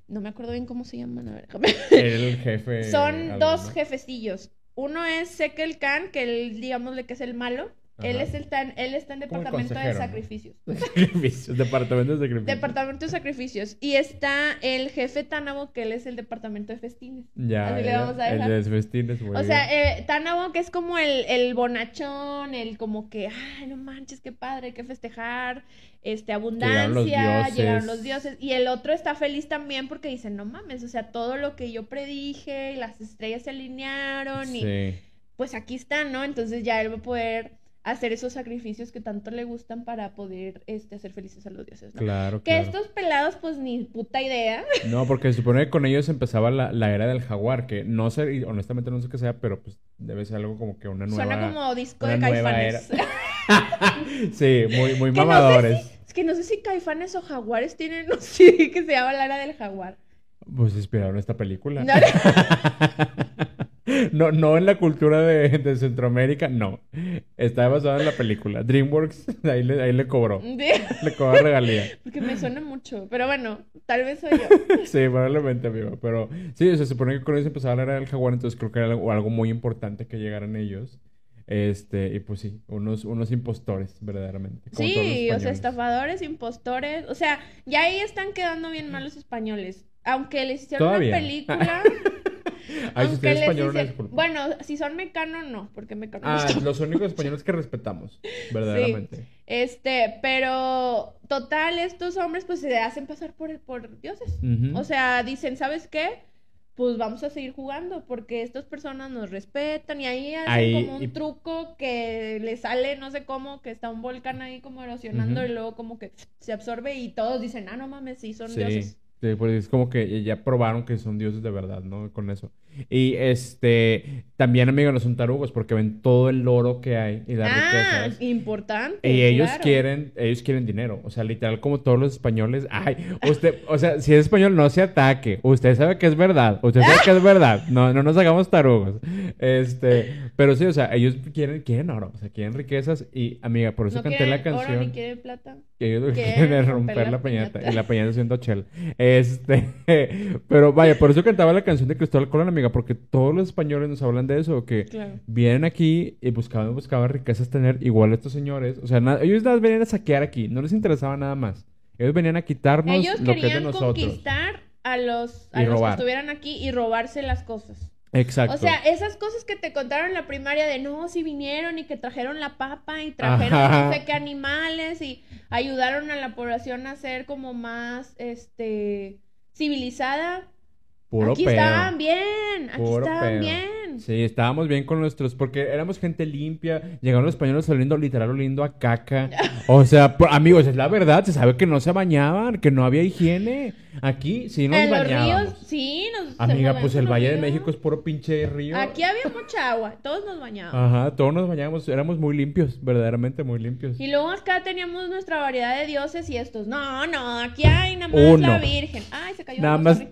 no me acuerdo bien cómo se llaman, a ver. El jefe. Son algo, dos ¿no? jefecillos. Uno es Sekel Khan, que él, digámosle que es el malo. Él, es el tan, él está en el departamento de sacrificios. [laughs] Sacrificios, departamento de sacrificios. Departamento de sacrificios. Y está el jefe Tánabo, que él es el departamento de festines. Ya, Así le vamos a el dejar. de desvestines, muy O sea, eh, Tánabo, que es como el, el bonachón, el como que, ay, no manches, qué padre, hay que festejar, este, Llegaron los abundancia, llegaron los dioses. Y el otro está feliz también porque dice, no mames, o sea, todo lo que yo predije, y las estrellas se alinearon y Sí. pues aquí están, ¿no? Entonces ya él va a poder hacer esos sacrificios que tanto le gustan para poder este, hacer felices a los dioses, ¿no? Claro, Que claro. estos pelados, pues ni puta idea. [laughs] No, porque se supone que con ellos empezaba la, la era del jaguar, que no sé, y honestamente no sé qué sea, pero pues debe ser algo como que una nueva... Suena como disco de caifanes. [laughs] Sí, muy, muy [laughs] Que no sé mamadores. si- es que no sé si caifanes o jaguares tienen, sé, que se llama la era del jaguar. Pues inspiraron esta película. No, No, no en la cultura de, de Centroamérica, no. Está basada en la película. DreamWorks, [laughs] ahí le, ahí le cobró. Le cobró regalía. Porque me suena mucho. Pero bueno, tal vez soy yo. [laughs] Sí, probablemente, amigo. Pero sí, se supone que con eso empezaba la era del jaguar, entonces creo que era algo, algo muy importante que llegaran ellos. Este, y pues sí, unos, unos impostores, verdaderamente. como Sí, o sea, estafadores, impostores. O sea, ya ahí están quedando bien mal los españoles. Aunque les hicieron Todavía. una película. [laughs] Ay, si usted es español, disculpa. Bueno, si son mecano, no, porque mecano no Ah, los únicos españoles que respetamos, [laughs] verdaderamente. Este, pero total, estos hombres pues se hacen pasar por, por dioses. O sea, dicen, ¿sabes qué? pues vamos a seguir jugando porque estas personas nos respetan y ahí hacen Ahí- como un y- truco que le sale, no sé cómo, que está un volcán ahí como erosionando y luego como que se absorbe y todos dicen, ah, no mames, sí, son Sí, dioses. Sí, pues es como que ya probaron que son dioses de verdad, ¿no? Con eso. Y este, también, amigo, no son tarugos porque ven todo el oro que hay y las Ah, riquezas. importante. Y ellos claro. quieren, ellos quieren dinero. O sea, literal, como todos los españoles. Ay, usted, o sea, si es español, no se ataque. Usted sabe que es verdad. Usted sabe que es verdad. No, no nos hagamos tarugos. Este, pero sí, o sea, ellos quieren, quieren oro. O sea, quieren riquezas. Y, amiga, por eso No canté la quieren oro canción. ni quieren plata. Que ellos Quieren romper romper la piñata. Y la piñata siendo chel. Este, [laughs] pero vaya, por eso cantaba la canción de Cristóbal Colón, amiga, porque todos los españoles nos hablan de eso, que Claro. vienen aquí y buscaban, buscaban riquezas tener igual a estos señores. O sea, ellos nada venían a saquear aquí, no les interesaba nada más. Ellos venían a quitarnos Ellos lo que es de nosotros. conquistar a los, a los que estuvieran aquí y robarse las cosas. Exacto. O sea, esas cosas que te contaron en la primaria de no, si vinieron y que trajeron la papa y trajeron Ajá. no sé qué animales y ayudaron a la población a ser como más, este, civilizada. Puro aquí pedo. estaban bien, aquí Puro estaban pedo. bien. Sí, estábamos bien con nuestros, porque éramos gente limpia, llegaron los españoles oliendo, literal, oliendo a caca. [laughs] O sea, por- amigos, es la verdad, se sabe que no se bañaban, que no había higiene. Aquí sí nos en los bañábamos. ríos, sí, nos Amiga, pues el los Valle de. México es puro pinche río. Aquí había mucha agua, todos nos bañábamos. Ajá, todos nos bañábamos, éramos muy limpios, verdaderamente muy limpios. Y luego acá teníamos nuestra variedad de dioses y estos. No, no, aquí hay nada más Uno. la Virgen. Ay, se cayó. Nada más. [laughs]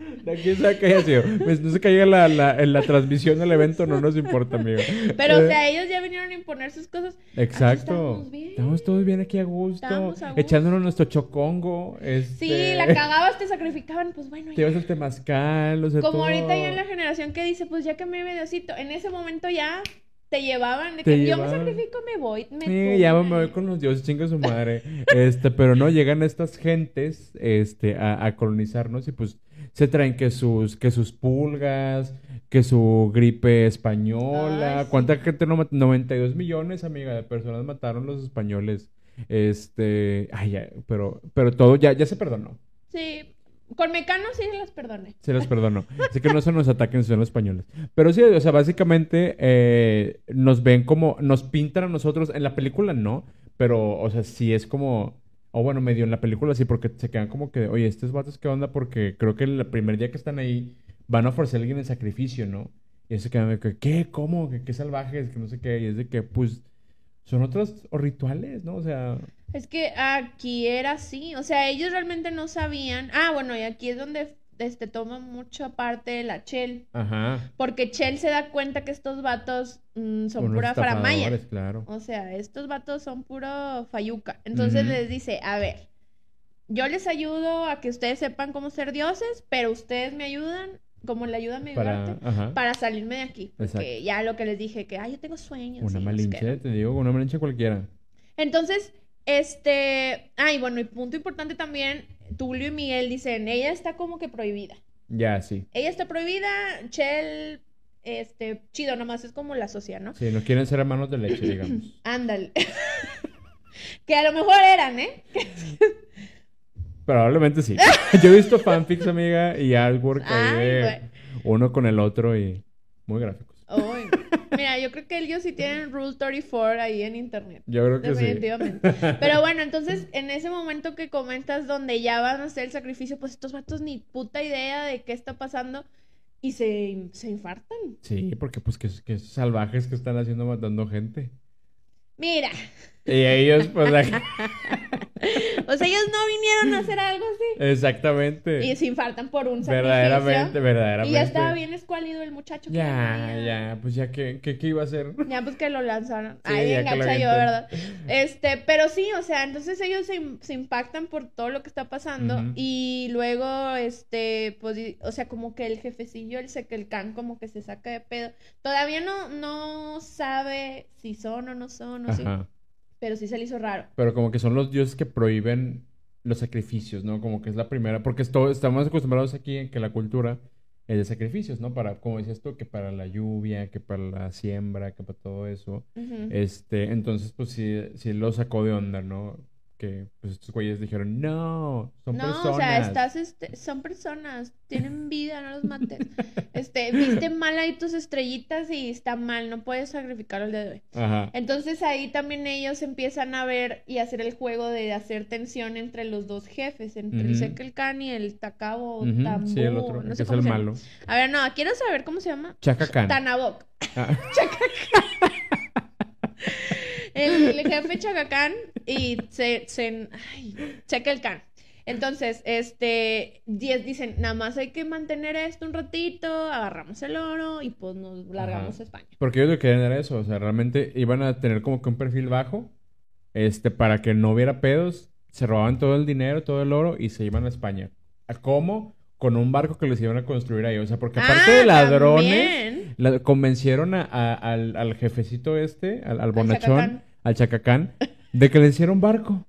[laughs] ¿De quién sabe qué haya sido? Pues no se caiga la, la, en la transmisión del evento, no nos importa, amigo. Pero, o Eh, sea, ellos ya vinieron a imponer sus cosas. Aquí Exacto. estamos bien. Estamos todos bien aquí a gusto. A gusto. Echándonos nuestro chocongo. Este... Sí, la cagabas, te sacrificaban, pues bueno. Te ibas al temazcal, o sea, Como todo. ahorita ya en la generación que dice, pues ya que me Diosito, en ese momento ya te llevaban de Te que yo me sacrifico, me voy. Me Sí, ya me voy con los dioses, chinga su madre. Este, pero no, llegan estas gentes, este, a, a colonizarnos y pues se traen que sus, que sus pulgas, que su gripe española. Ay, sí. ¿Cuánta gente no mat- 92 millones, amiga, de personas mataron los españoles. Este, ay, ya, pero, pero todo ya, ya se perdonó. Sí, con Mecano sí las perdoné. Se les perdonó. [laughs] Así que no se nos ataquen, son los españoles. Pero sí, o sea, básicamente eh, nos ven como, nos pintan a nosotros, en la película no, pero, o sea, sí es como, o bueno, medio en la película sí, porque se quedan como que, oye, estos vatos, ¿qué onda? Porque creo que el primer día que están ahí van a ofrecer a alguien el sacrificio, ¿no? Y se quedan de que, ¿qué? ¿Cómo? ¿Qué, qué salvajes? Que no sé qué. Y es de que, pues, son otros rituales, ¿no? O sea, Es que aquí era así, o sea, ellos realmente no sabían. Ah, bueno, y aquí es donde este toma mucha parte la Chel, ajá. porque Chel se da cuenta que estos vatos mm, son unos pura faramaya. claro. O sea, estos vatos son puro fayuca. Entonces les dice, a ver, yo les ayudo a que ustedes sepan cómo ser dioses, pero ustedes me ayudan, como le ayudan a Para, ayudarte, ajá. para salirme de aquí. Porque Exacto. ya lo que les dije, que, ay, yo tengo sueños. Una malinche, te digo, una malinche cualquiera. Entonces, este, ay, bueno, y punto importante también, Tulio y Miguel dicen, ella está como que prohibida. Ya, sí. Ella está prohibida, Chel, este, chido, nomás es como la sociedad, ¿no? Sí, no quieren ser hermanos de leche, digamos. [clears throat] Ándale. [laughs] que a lo mejor eran, ¿eh? Probablemente sí. [laughs] Yo he visto fanfics, amiga, y artwork ahí Ay, de güey. uno con el otro y muy gráficos. Mira, yo creo que ellos sí tienen Rule 34 ahí en internet. Yo creo que sí. Definitivamente. [laughs] Pero bueno, entonces en ese momento que comentas donde ya van a hacer el sacrificio, pues estos vatos ni puta idea de qué está pasando y se, se infartan. Sí, porque pues que, que salvajes que están haciendo matando gente. Mira, Y ellos, pues, [laughs] la- [laughs] o sea, ellos no vinieron a hacer algo así. exactamente. Y se infartan por un sacrificio. Verdaderamente, verdaderamente. Y ya estaba bien escuálido el muchacho. que Ya, venía. ya, pues ya, ¿qué, qué, qué iba a hacer? Ya, pues que lo lanzaron. Sí, Ay, que engancha yo. ¿verdad? Este, pero sí, o sea, entonces ellos se, se impactan por todo lo que está pasando y luego, este, pues, y- o sea, como que el jefecillo, el Sekelcan, como que se saca de pedo. Todavía no, no sabe si son o no son, o Ajá. Pero sí se le hizo raro. Pero como que son los dioses que prohíben los sacrificios, ¿no? Como que es la primera, porque esto, estamos acostumbrados aquí en que la cultura es de sacrificios, ¿no? Para, como decías tú, que para la lluvia, que para la siembra, que para todo eso. Este, entonces, pues sí, sí lo sacó de onda, ¿no? Que pues estos güeyes dijeron, no, son no, personas. o sea, estás, este, son personas, tienen vida, no los mates. [laughs] Este, viste mal ahí tus estrellitas y está mal, no puedes sacrificar el día de hoy. Ajá. Entonces ahí también ellos empiezan a ver y hacer el juego de hacer tensión entre los dos jefes, entre el. Sekel Khan y el Ujú, Tambu, Sí, el otro, no que es el se llama. malo. A ver, no, quiero saber cómo se llama. Chaka Khan. Tanabok. Ah, [laughs] El, el jefe Chacacán y se, se ay, Sekel Khan. Entonces, este, diez dicen, nada más hay que mantener esto un ratito, agarramos el oro y pues nos largamos Ajá. a España. Porque ellos lo que querían era eso, o sea, realmente iban a tener como que un perfil bajo, este, para que no hubiera pedos, se robaban todo el dinero, todo el oro y se iban a España. ¿A ¿Cómo? Con un barco que les iban a construir ahí, o sea, porque aparte Ah, de ladrones, la- convencieron a- a- al, al jefecito este, al, al bonachón. Al chacacán, de que le hicieron barco,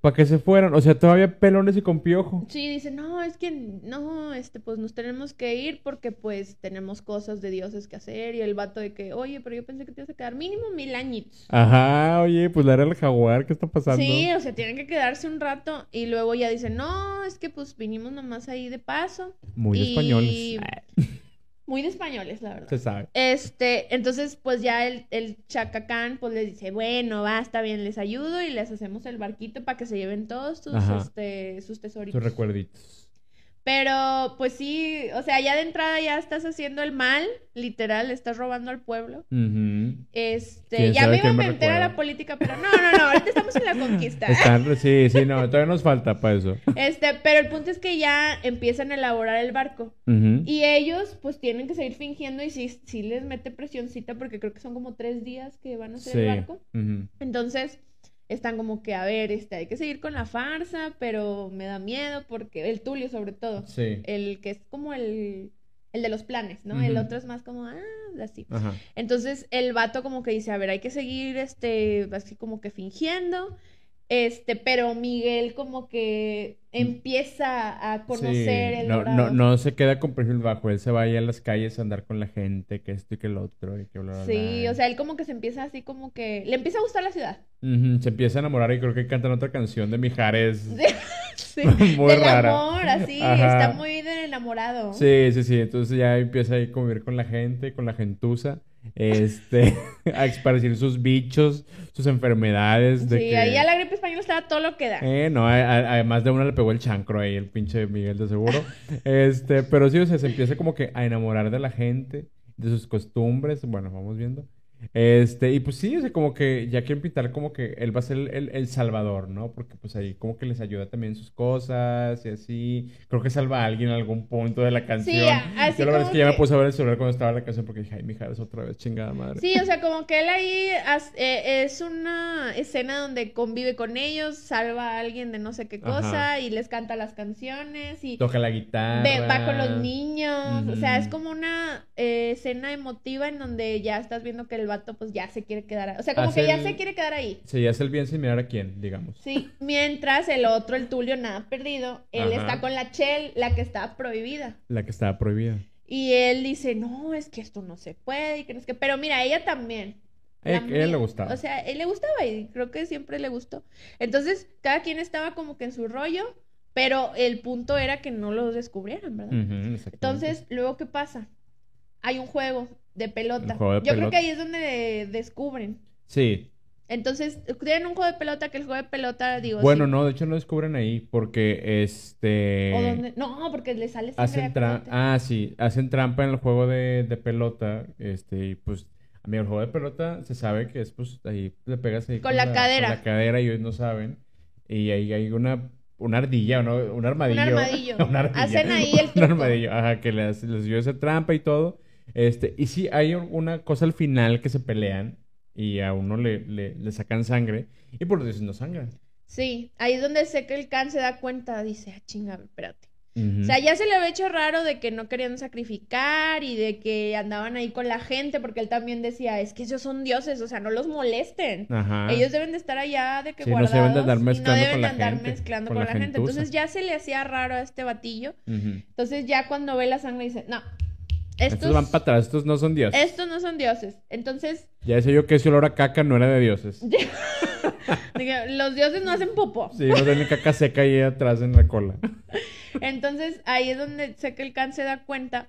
para que se fueran, o sea, todavía pelones y con piojo. Sí, dice, no, es que no, este, pues nos tenemos que ir porque pues tenemos cosas de dioses que hacer y el vato de que, oye, pero yo pensé que te ibas a quedar mínimo mil añitos. Ajá, oye, pues la era el jaguar, ¿qué está pasando? Sí, o sea, tienen que quedarse un rato y luego ya dicen, no, es que pues vinimos nomás ahí de paso. Muy y- españoles. [laughs] Muy de españoles, la verdad. Se sabe. Este, entonces, pues ya el, el Chacacán, pues les dice, bueno, va, está bien, les ayudo y les hacemos el barquito para que se lleven todos sus, Ajá. este, sus tesoritos. Tus recuerditos. Pero, pues sí, o sea, ya de entrada ya estás haciendo el mal, literal, estás robando al pueblo. Ujú. Este, ¿Quién ya me iba a meter a la política, pero no, no, no, ahorita estamos en la conquista. Están, sí, sí, no, todavía nos falta para eso. Este, pero el punto es que ya empiezan a elaborar el barco. Y ellos, pues, tienen que seguir fingiendo y sí, sí les mete presioncita porque creo que son como tres días que van a hacer el barco. Entonces, están como que, a ver, este, hay que seguir con la farsa, pero me da miedo porque, el Tulio sobre todo, Sí. el que es como el, el de los planes, ¿no? El otro es más como, ah, así. Ajá. Entonces, el vato como que dice, a ver, hay que seguir, este, así como que fingiendo, este, pero Miguel como que empieza a conocer Sí, el no, no, no se queda con perfil bajo, él se va ahí a las calles a andar con la gente, que esto y que lo otro, y que bla, bla, Sí, bla. o sea, él como que se empieza así como que, le empieza a gustar la ciudad. Se empieza a enamorar y creo que cantan otra canción de Mijares. [laughs] Sí, [laughs] Muy del rara. amor, así, Ajá. está muy de enamorado. Sí, sí, sí, entonces ya empieza ahí a convivir con la gente, con la gentuza, este, [laughs] a esparcir sus bichos, sus enfermedades. De Sí, que... ahí a la gripe española estaba todo lo que da. Eh, no, a- a- además de una le pegó el chancro ahí, el pinche Miguel de seguro. Este, pero sí, o sea, se empieza como que a enamorar de la gente, de sus costumbres, bueno, vamos viendo. Este, y pues sí, o sea, como que ya quieren pintar como que él va a ser el, el- el salvador, ¿no? Porque pues ahí como que les ayuda también sus cosas y así. Creo que salva a alguien en algún punto de la canción. así Yo la verdad es que ya me puse a ver el celular cuando estaba la canción porque dije, ay, mija, es otra vez chingada madre. Sí, o sea, como que él ahí as- eh, es una escena donde convive con ellos, salva a alguien de no sé qué cosa Ajá. y les canta las canciones y Toca la guitarra. ve- va con los niños. O sea, es como una eh, escena emotiva en donde ya estás viendo que el vato pues ya se quiere quedar. O sea, como Hace que ya el- se quiere quedar ahí. Sí, hace el bien sin mirar a quién, digamos. Sí, mientras el otro, el Tulio, nada perdido, él Ajá. está con la Chel, la que está prohibida. La que estaba prohibida. Y él dice, no, es que esto no se puede, y que no es que... Pero mira, ella también. A le gustaba. O sea, él le gustaba y creo que siempre le gustó. Entonces, cada quien estaba como que en su rollo, pero el punto era que no los descubrieran, ¿verdad? Entonces, luego, ¿qué pasa? Hay un juego de pelota. Un Yo creo que ahí es donde descubren. Sí. Entonces, tienen un juego de pelota que el juego de pelota, digo, Bueno, sí. no, de hecho no descubren ahí porque este ¿O dónde? No, porque le sale hacen trampa. Ah, sí, hacen trampa en el juego de, de pelota, este, y pues a mí el juego de pelota se sabe que es pues ahí le pegas ahí Con la cadera. Con la cadera y ellos no saben. Y ahí hay una una ardilla, ¿no? Un armadillo. armadillo. [laughs] Un armadillo. Hacen ahí el [laughs] Un truco. armadillo, ajá, que les, les dio esa trampa y todo. Este, y sí, hay una cosa al final que se pelean y a uno le, le, le sacan sangre y por eso no sangran. Sí, ahí es donde sé que el Khan se da cuenta, dice, ah, chinga, espérate. Ujú. O sea, ya se le había hecho raro de que no querían sacrificar y de que andaban ahí con la gente, porque él también decía, es que ellos son dioses, o sea, no los molesten. Ajá. Ellos deben de estar allá de que Sí, no se deben de andar guardados no mezclando deben con la andar gente, mezclando con con, la la, gente. Entonces ya se le hacía raro a este batillo. Ujú. Entonces ya cuando ve la sangre dice, no, Estos, estos, van para atrás, estos no son dioses. estos no son dioses. Entonces, Ya decía yo que ese olor a caca no era de dioses. [laughs] Los dioses no hacen popó. Sí, no tienen caca seca ahí atrás en la cola. Entonces ahí es donde sé que el Khan se da cuenta.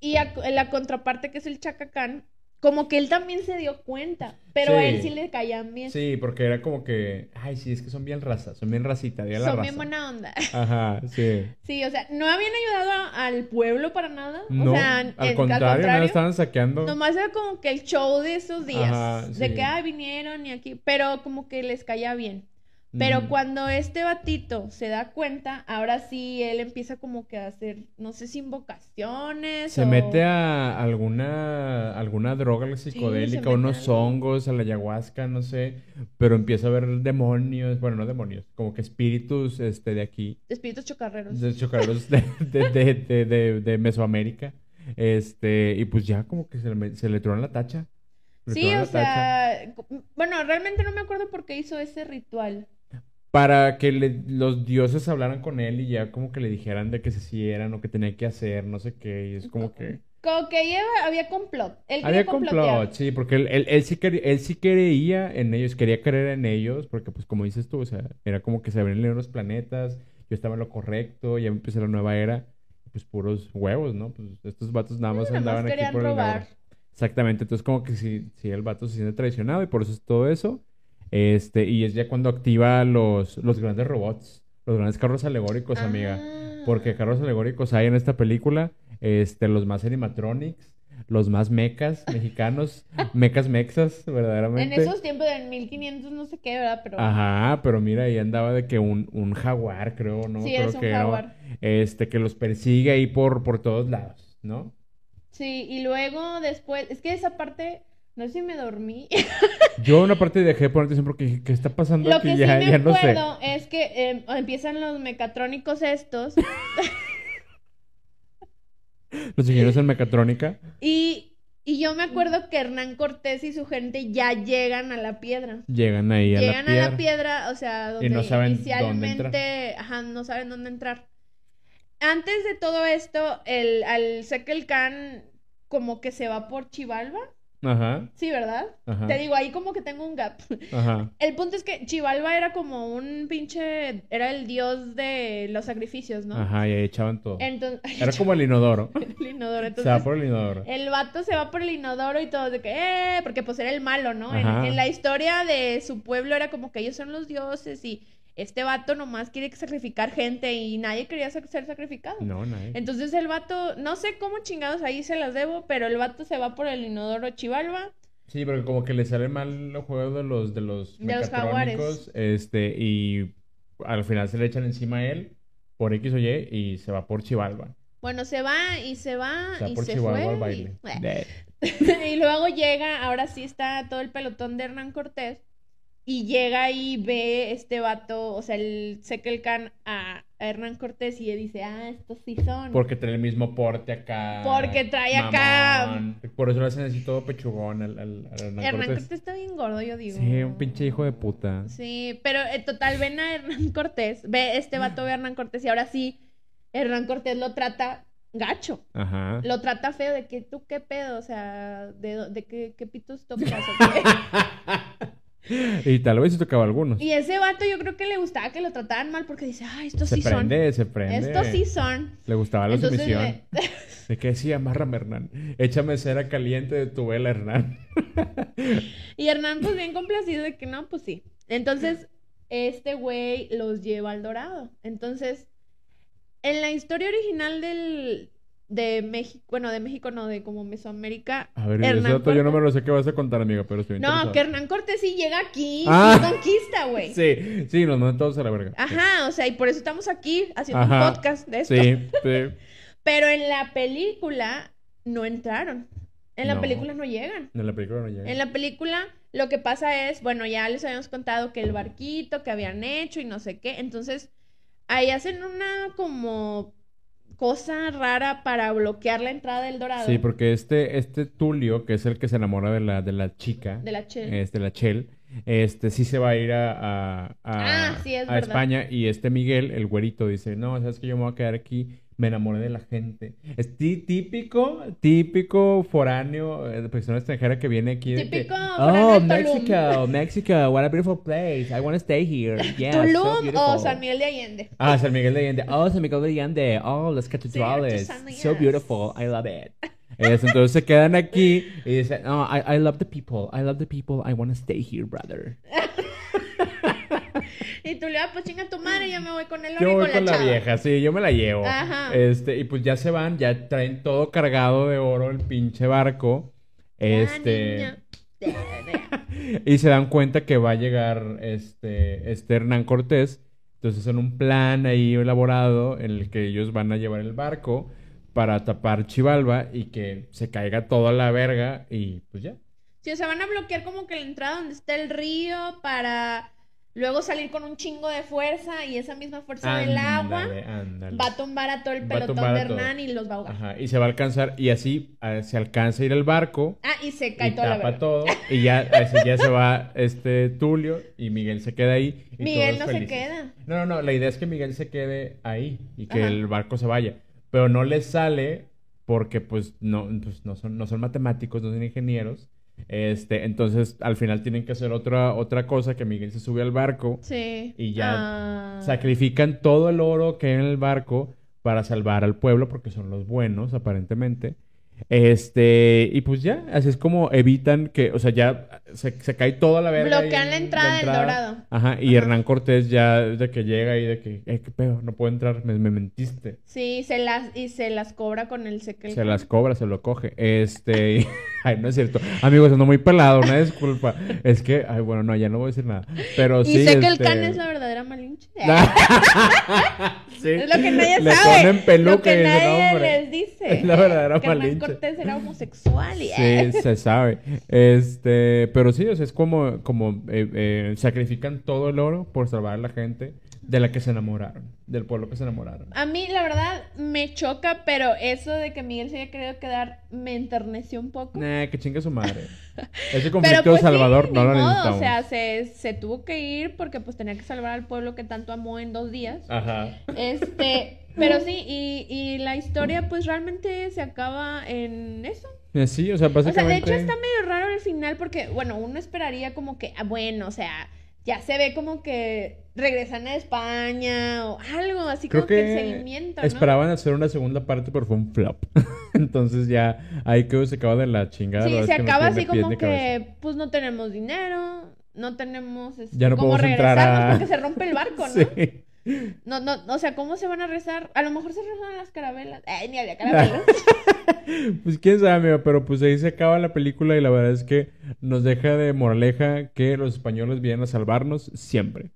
Y a- la contraparte que es el Chacacán, como que él también se dio cuenta, pero a él sí le caían bien. Sí, porque era como que, ay, sí, es que son bien raza, son bien racita, día la Son raza. bien buena onda. [laughs] Ajá, sí. Sí, o sea, no habían ayudado a- al pueblo para nada. No, o sea, al, en- contrario, no estaban saqueando. Nomás era como que el show de esos días. Ajá, De que, ah, vinieron y aquí. Pero como que les caía bien. Pero Ujú. cuando este batito se da cuenta, ahora sí él empieza como que a hacer, no sé si invocaciones Se o... mete a alguna, alguna droga psicodélica, mete unos algo. hongos, a la ayahuasca, no sé, pero empieza a ver demonios, bueno, no demonios, como que espíritus este, de aquí, Espíritus chocarreros. de chocarreros de, de, de, de, de- de Mesoamérica, este, y pues ya como que se le, se le trona la tacha. Sí, o tacha. sea, bueno, realmente no me acuerdo por qué hizo ese ritual. Para que le- los dioses hablaran con él y ya como que le dijeran de que se hicieran o que tenía que hacer, no sé qué, y es como que... Como que lleva, había complot. Él Había complot, sí, porque él, él, él sí quería, él sí creía en ellos, quería creer en ellos, porque pues como dices tú, o sea, era como que se abrían los planetas, yo estaba en lo correcto, ya empecé la nueva era, pues puros huevos, ¿no? Pues estos vatos nada más Nada más andaban aquí por el robar. lado. Exactamente, entonces como que sí, sí, el vato se siente traicionado y por eso es todo eso. Este, y es ya cuando activa los, los grandes robots, los grandes carros alegóricos, amiga. Ah. Porque carros alegóricos hay en esta película, este, los más animatronics, los más mecas [laughs] mexicanos, mecas mexas, En verdaderamente. esos tiempos de 1500 no sé qué, ¿verdad? Pero Ajá, pero mira, ahí andaba de que un, un jaguar, creo, ¿no? Sí, creo es un que jaguar. este, que los persigue ahí por, por todos lados, ¿no? sí, y luego después, es que esa parte, no sé si me dormí. Yo una parte dejé de poner atención porque dije, ¿qué está pasando Lo aquí? que [laughs] ya, sí me ya no sé. acuerdo es que eh, empiezan los mecatrónicos estos [laughs] Los ingenieros en mecatrónica. y, y yo me acuerdo que Hernán Cortés y su gente ya llegan a la piedra. Llegan ahí a la Llegan a piedra. la piedra, o sea, donde no saben dónde inicialmente, ajá, no saben dónde entrar. Antes de todo esto, el, al Sekel Khan como que se va por Chivalba. Ajá, Sí, ¿verdad? ajá, Te digo, ahí como que tengo un gap. ajá. [laughs] El punto es que Chivalba era como un pinche, era el dios de los sacrificios, ¿no? Ajá, y ahí echaban todo. Entonces, [laughs] Era como el inodoro. [laughs] el inodoro. Se Entonces, va por el inodoro. el vato se va por el inodoro y todo de que, eh, porque pues era el malo, ¿no? En, en la historia de su pueblo era como que ellos son los dioses y este vato nomás quiere sacrificar gente y nadie quería ser sacrificado. No, nadie. Entonces el vato, no sé cómo chingados ahí se las debo, pero el vato se va por el inodoro Chivalba. Sí, porque como que le sale mal los juegos de los de los De los jaguares. este, y al final se le echan encima a él por X o Y y se va por Chivalba. Bueno, se va y se va Se va y por se Chivalba fue. al baile. [laughs] Y luego llega, ahora sí está todo el pelotón de Hernán Cortés. Y llega y ve este vato, o sea, el Sekel Khan a, a Hernán Cortés y le dice, ah, estos sí son. Porque trae el mismo porte acá. Porque trae acá-. Por eso lo hacen así todo pechugón al, al, al Hernán Hernán Cortés. Cortés está bien gordo, yo digo. Sí, un pinche hijo de puta. Sí, pero en total ven a Hernán Cortés, ve este vato ve a Hernán Cortés y ahora sí, Hernán Cortés lo trata gacho. Ajá. Lo trata feo de que tú qué pedo, o sea, de, de qué, qué pitos tocas o [laughs] qué? [laughs] Y tal vez se tocaba algunos. Y ese vato yo creo que le gustaba que lo trataran mal porque dice, ah, estos Se sí prende, se son. prende. Estos sí son. Le gustaba la Entonces sumisión. ¿De qué decía? Amárrame, Hernán. Échame cera caliente de tu vela, Hernán. [laughs] Y Hernán, pues bien complacido de que no, pues sí. Entonces, este güey los lleva al dorado. Entonces, en la historia original del de México, bueno, de México no, de como Mesoamérica. A ver, Hernán ese dato yo no me lo sé qué vas a contar, amiga, pero estoy No, interesado. que Hernán Cortés sí llega aquí Ah. y conquista, güey. Sí, sí, nos mandan todos a la verga. Ajá, o sea, y por eso estamos aquí haciendo Ajá. un podcast de esto. Sí, [laughs] sí. Pero en la película no entraron. En la No. película no llegan. En la película no llega. En la película lo que pasa es, bueno, ya les habíamos contado que el barquito que habían hecho y no sé qué, entonces ahí hacen una como cosa rara para bloquear la entrada del dorado Sí, porque este, este Tulio, que es el que se enamora de la, de la chica, de la Chel. este, la Chel, este, sí se va a ir a, a, a- Ah, sí, es a. España y este Miguel, el güerito, dice, no, sabes que yo me voy a quedar aquí, me enamoré de la gente. Es tí- típico, típico foráneo, eh, de persona extranjera que viene aquí. Típico oh, de Tulum". Mexico, Mexico, what a beautiful place. I want to stay here. [laughs] Yeah, so Tulum o beautiful." San Miguel de Allende. Ah, San Miguel de Allende. Oh, San Miguel de Allende. Oh, las catedrales. So beautiful. I love it. Es, entonces se quedan aquí y dicen, no, I, I love the people. I love the people. I want to stay here, brother. [laughs] [laughs] Y tú le vas, pues chinga tu madre, yo me voy con el oro Yo voy con, con la vieja, sí, yo me la llevo. Ajá. Este, y pues ya se van, ya traen todo cargado de oro el pinche barco. Ah, Este. [laughs] Y se dan cuenta que va a llegar este, este Hernán Cortés. Entonces en un plan ahí elaborado en el que ellos van a llevar el barco para tapar Chivalba y que se caiga toda la verga y pues ya. Sí, o sea, van a bloquear como que la entrada donde está el río para luego salir con un chingo de fuerza y esa misma fuerza del agua va a tumbar a todo el pelotón de todo. Hernán y los va a ahogar. Ajá, y se va a alcanzar y así eh, se alcanza a ir el barco Ah, y se cae y toda la tapa verga. todo y ya, [laughs] así ya se va este Tulio y Miguel se queda ahí. y Miguel no se queda. No, no, no, la idea es que Miguel se quede ahí y que Ajá. el barco se vaya. Pero no les sale porque pues no, pues, no, son, no son matemáticos, no son ingenieros. Este, entonces al final tienen que hacer otra, otra cosa, que Miguel se sube al barco, Sí. Y ya Ah. sacrifican todo el oro que hay en el barco para salvar al pueblo porque son los buenos, aparentemente. Este, y pues ya, así es como evitan que, o sea, ya se, se cae toda la verga. Bloquean la entrada del Dorado. Ajá, y Hernán Cortés ya de que llega y de que, eh, qué pedo, no puedo entrar, me, me mentiste. Sí, se las, y se las cobra con el sequel. Se las cobra, se lo coge. Este, y- [laughs] ay, no es cierto. Amigos, ando muy pelado, una disculpa. Es que, ay, bueno, no, ya no voy a decir nada. Pero Y sí, sé que el este- can es la verdadera malinche. [laughs] Sí. [laughs] Es lo que nadie Le sabe. ponen peluca lo que y nadie les dice. Es la verdadera que Hernán Malinche. Cortés era homosexual y Sí, se sabe. Este, pero sí, o sea, es como, como eh, eh, sacrifican todo el oro por salvar a la gente de la que se enamoraron, del pueblo que se enamoraron. A mí, la verdad, me choca, pero eso de que Miguel se haya querido quedar me enterneció un poco. Nah, que chingue su madre. [laughs] Ese Pero conflicto pues de Salvador sí, no lo necesitamos. O sea, se, se tuvo que ir porque pues tenía que salvar al pueblo que tanto amó en dos días. Ajá. Este, pero sí, y, y la historia pues realmente se acaba en eso. Sí, o sea, O sea, de básicamente. hecho está medio raro el final porque, bueno, uno esperaría como que, ah, bueno, o sea, ya se ve como que regresan a España o algo, así Creo como que, el que seguimiento, ¿no? esperaban hacer una segunda parte, pero fue un flop. [laughs] Entonces ya ahí quedó, se acaba de la chingada. Sí, se que acaba así como cabeza. que, pues no tenemos dinero, no tenemos este, Ya no cómo podemos entrar regresarnos a- porque se rompe el barco, [laughs] ¿no? Sí. No, no, o sea, ¿cómo se van a rezar? A lo mejor se rezan las carabelas. Ay, ni había carabelas. [laughs] Pues quién sabe, amigo, pero pues ahí se acaba la película y la verdad es que nos deja de moraleja que los españoles vienen a salvarnos siempre.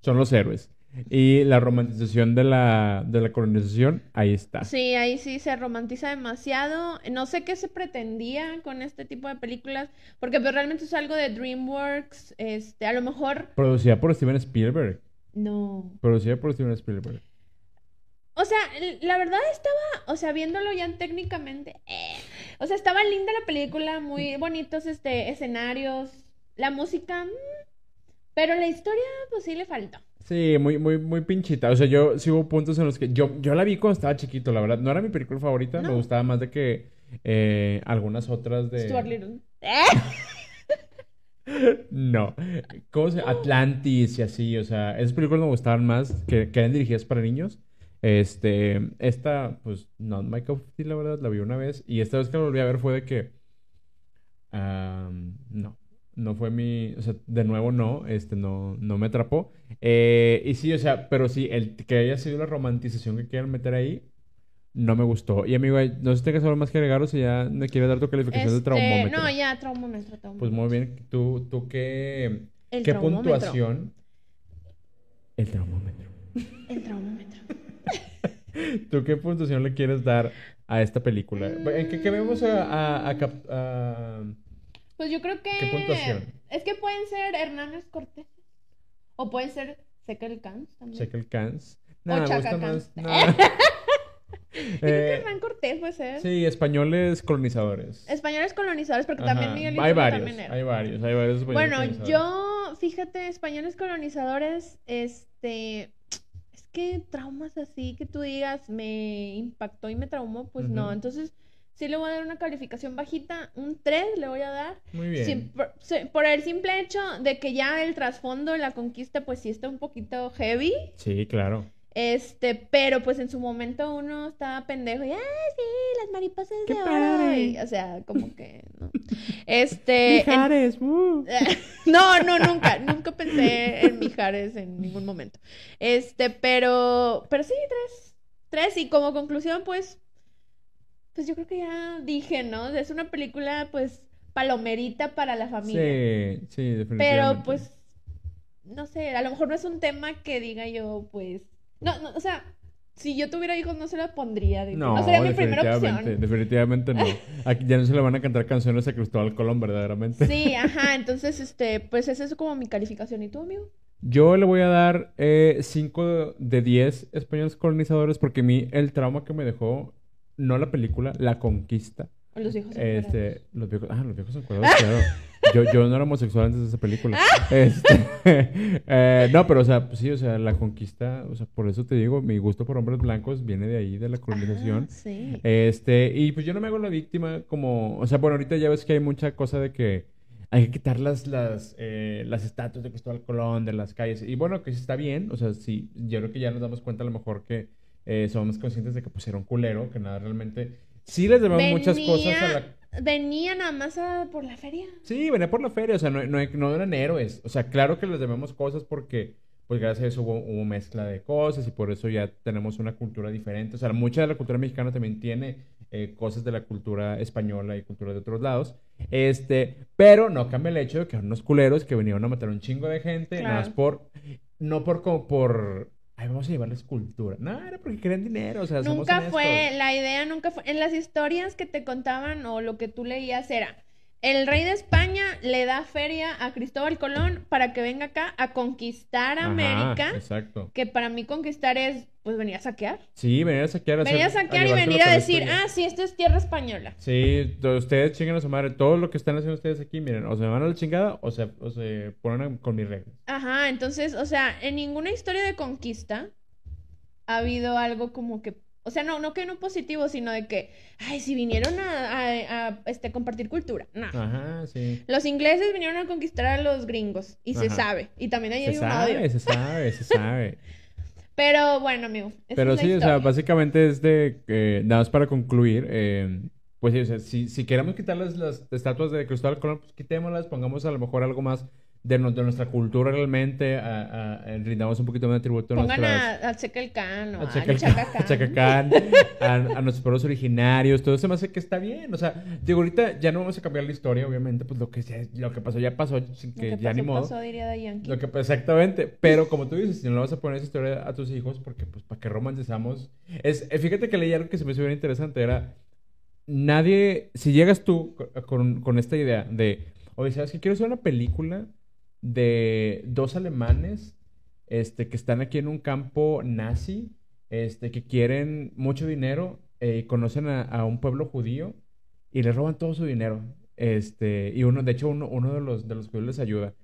Son los héroes. Y la romantización de la, de la colonización, ahí está. Sí, ahí sí se romantiza demasiado. No sé qué se pretendía con este tipo de películas, porque pues, realmente es algo de DreamWorks. Este, a lo mejor Producida por Steven Spielberg. No. Producida por Steven Spielberg. O sea, la verdad estaba, o sea, viéndolo ya técnicamente, eh, o sea, estaba linda la película, muy bonitos este escenarios, la música, mm, pero la historia pues sí le faltó. Sí, muy, muy, muy pinchita. O sea, yo sí hubo puntos en los que. Yo, yo la vi cuando estaba chiquito, la verdad. No era mi película favorita. Me gustaba más de que eh, algunas otras de. Stuart Little. Eh, [laughs] [laughs] No. ¿Cómo se Atlantis y así, o sea, esas películas me gustaban más que, que eran dirigidas para niños. Este, esta, pues, no, of Tea, la verdad, la vi una vez. Y esta vez que la volví a ver fue de que, am, no, no fue mi, o sea, de nuevo no, este, no, no me atrapó. Eh, y sí, o sea, pero sí, el que haya sido la romantización que quieran meter ahí, no me gustó. Y amigo, no sé si tengas algo más que agregar o si ya me quieres dar tu calificación de este, traumómetro. no, ya, traumómetro, traumómetro. Pues muy bien. ¿Tú, tú qué, El qué traumómetro. puntuación? El traumómetro. El traumómetro. [laughs] ¿Tú qué puntuación le quieres dar a esta película? ¿En qué, qué vemos a, a- a cap- a- Pues yo creo que ¿Qué puntuación? es que pueden ser Hernández Cortés o pueden ser Sekel Cans también. Check Cans? O No, me Chaka gusta más. Cans. [laughs] que [laughs] Eh, Hernán Cortés puede ser. sí, españoles colonizadores. Españoles colonizadores, porque Ajá. también Miguel Hay varios, también era. hay varios, hay varios españoles Bueno, yo, fíjate, españoles colonizadores, este, es que traumas así que tú digas me impactó y me traumó, pues no. Entonces, sí le voy a dar una calificación bajita, un 3 le voy a dar. Muy bien. Sí, por, sí, por el simple hecho de que ya el trasfondo de la conquista, pues sí está un poquito heavy. Sí, claro. Este, pero pues en su momento uno estaba pendejo y, ah, sí, las mariposas ¡Qué de oro", y, o sea, como que, ¿no? [laughs] Este, en- Mijares, uh. [laughs] no, no, nunca, nunca pensé en Mijares en ningún momento. Este, pero, pero sí, tres, tres, y como conclusión, pues, pues yo creo que ya dije, ¿no? Es una película, pues, palomerita para la familia. Sí, sí, definitivamente. Pero pues, no sé, a lo mejor no es un tema que diga yo, pues, no, no, o sea, si yo tuviera hijos no se la pondría, de- no, No, sería mi primera definitivamente, opción. definitivamente no. Aquí ya no se le van a cantar canciones a Cristóbal Colón, verdaderamente. Sí, ajá, entonces, este, pues esa es como mi calificación. ¿Y tú, amigo? Yo le voy a dar 5 de 10 españoles colonizadores porque a mí el trauma que me dejó, no la película, la conquista. Los hijos encuerados. Este, los viejos, ah, los viejos encuadrados, claro. Yo, yo no era homosexual antes de esa película. [laughs] Este, [laughs] eh, no, pero o sea, pues sí, o sea, la conquista, o sea, por eso te digo, mi gusto por hombres blancos viene de ahí, de la colonización. Ah, sí. Este, y pues yo no me hago la víctima como, o sea, bueno, ahorita ya ves que hay mucha cosa de que hay que quitar las, las, eh, las estatuas de Cristóbal Colón de las calles. Y bueno, que sí está bien, o sea, sí, yo creo que ya nos damos cuenta a lo mejor que eh, somos conscientes de que pues era un culero, que nada, realmente, sí les debemos muchas cosas a la... Venía nada más a- por la feria. Sí, venía por la feria, o sea, no, no, no eran héroes. O sea, claro que les debemos cosas porque, pues gracias a eso hubo, hubo mezcla de cosas y por eso ya tenemos una cultura diferente. O sea, mucha de la cultura mexicana también tiene eh, cosas de la cultura española y cultura de otros lados. Este, pero no cambia el hecho de que eran unos culeros que vinieron a matar un chingo de gente, nada más por, no por como por, ay, vamos a llevarles cultura. No, era porque querían dinero, o sea, Nunca fue, la idea nunca fue. En las historias que te contaban o lo que tú leías era, el rey de España le da feria a Cristóbal Colón para que venga acá a conquistar Ajá, América, exacto. que para mí conquistar es, pues venir a saquear. Sí, venir a saquear. Venir a saquear y venir a decir, ah, sí, esto es tierra española. Sí, ustedes chinguen a su madre. Todo lo que están haciendo ustedes aquí, miren, o se van a la chingada o se, o se ponen a- con mis reglas. Ajá, entonces, o sea, en ninguna historia de conquista ha habido algo como que, o sea, no, no que no positivo, sino de que, ay, si vinieron a, a- a, este, compartir cultura. No. Ajá, sí. Los ingleses vinieron a conquistar a los gringos y se sabe. Y también ahí Se hay un odio. sabe, se sabe, se [laughs] sabe. Pero bueno, amigo. Pero sí, o sea, básicamente es de, eh, nada más para concluir, eh, pues sí, o sea, si, si queremos quitar las, las estatuas de Cristóbal Colón, pues quitémoslas, pongamos a lo mejor algo más de, no- de nuestra cultura realmente, a, a- rindamos un poquito más de tributo a Pongan nuestras... a, a o a Chacalcán, Chacacán. a, nuestros pueblos originarios, todo eso me hace que está bien. O sea, digo, ahorita ya no vamos a cambiar la historia, obviamente, pues lo que, ya- lo que pasó ya pasó, sin Lo que que ya ni pasó, modo. pasó, diría. Lo que, exactamente, pero como tú dices, si no le vas a poner esa historia a tus hijos, porque pues para que romanticemos. Es, eh, fíjate que leí algo que se me hizo bien interesante, era, nadie, si llegas tú co- con, con esta idea de, oye, ¿sabes qué? Quiero hacer una película de dos alemanes este, que están aquí en un campo nazi, este, que quieren mucho dinero eh, y conocen a, a un pueblo judío y les roban todo su dinero. Este, y uno, de hecho, uno, uno de los, de los judíos les ayuda.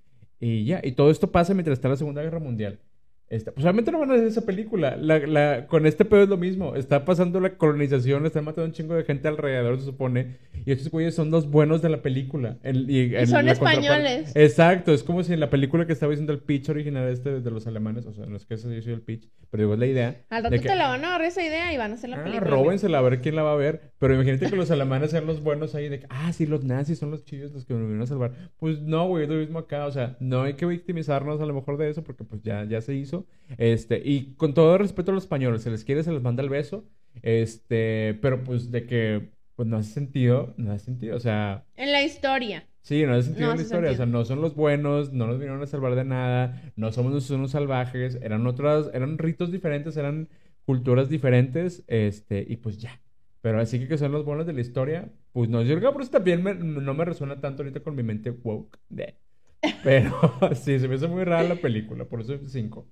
Y ya, y todo esto pasa mientras está la Segunda Guerra Mundial. Este, pues obviamente no van a hacer esa película. La, la- con este pedo es lo mismo. Está pasando la colonización, están matando un chingo de gente alrededor, se supone. Y estos güeyes son los buenos de la película. El- y son españoles. Exacto, es como si en la película que estaba diciendo el pitch original este de los alemanes, o sea, no es que ese haya sido el pitch, pero digo, es la idea. Al rato que- te la van a agarrar esa idea y van a hacer la Ah, película. róbensela a ver quién la va a ver. Pero imagínate que los alemanes sean los buenos ahí de que, ah, sí, los nazis son los chidos los que nos vinieron a salvar. Pues no, güey, es lo mismo acá. O sea, no hay que victimizarnos a lo mejor de eso porque pues ya, ya se hizo. Este, y con todo respeto a los españoles, se les quiere, se les manda el beso. Este, pero pues de que, pues no hace sentido, no hace sentido. O sea, En la historia. Sí, no hace sentido No en la historia. O sea, sentido. no son los buenos, no nos vinieron a salvar de nada, no somos unos, unos salvajes, eran otras, eran ritos diferentes, eran culturas diferentes, este, y pues ya. Pero así que que son los buenos de la historia, pues no, yo creo que por eso también me- no me resuena tanto ahorita con mi mente woke. Pero [laughs] sí, se me hizo muy rara la película, por eso es 5.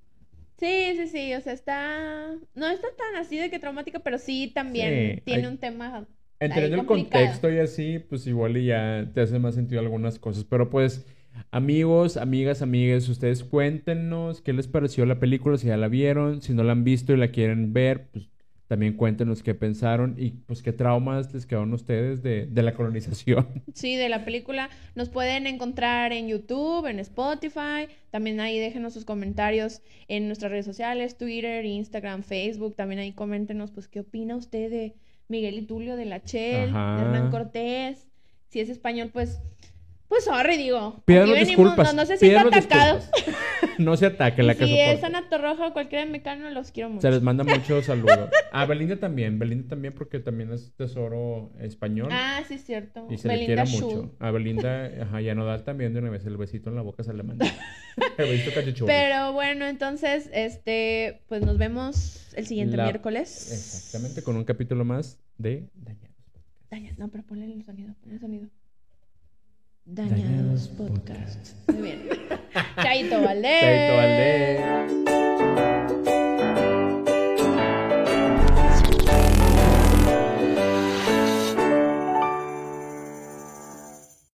Sí, sí, sí. O sea, está. No está tan así de que traumática, pero sí también Sí, tiene hay- un tema. Entendiendo el contexto y así, pues igual y ya te hace más sentido algunas cosas. Pero pues, Amigos, amigas, amigas, ustedes cuéntenos qué les pareció la película, si ya la vieron, si no la han visto y la quieren ver, pues también cuéntenos qué pensaron y pues qué traumas les quedaron a ustedes de, de, la colonización. [laughs] Sí, de la película. Nos pueden encontrar en YouTube, en Spotify. También ahí déjenos sus comentarios en nuestras redes sociales, Twitter, Instagram, Facebook. También ahí coméntenos pues qué opina usted de Miguel y Tulio de la Chel, de Hernán Cortés. Si es español, pues pues sorry, digo. Pídanos disculpas. No, no se sientan atacados. [laughs] no se ataquen la casa. Si es Ana Torroja o cualquiera de Mecano, los quiero mucho. Se les manda muchos saludos. A Belinda también. Belinda también porque también es tesoro español. Ah, sí, es cierto. Y se Belinda le quiere mucho. A Belinda, ajá, y a Nodal también de una vez. El besito en la boca se le manda. [laughs] el besito cachuchudo. Pero bueno, entonces, este, pues nos vemos el siguiente miércoles. Exactamente, con un capítulo más de Dañados. Dañados. No, pero ponle el sonido, ponle el sonido. Dañados, Dañados Podcast. Podcast. Muy bien. [laughs] Chaito Valdés. Chaito Valdés.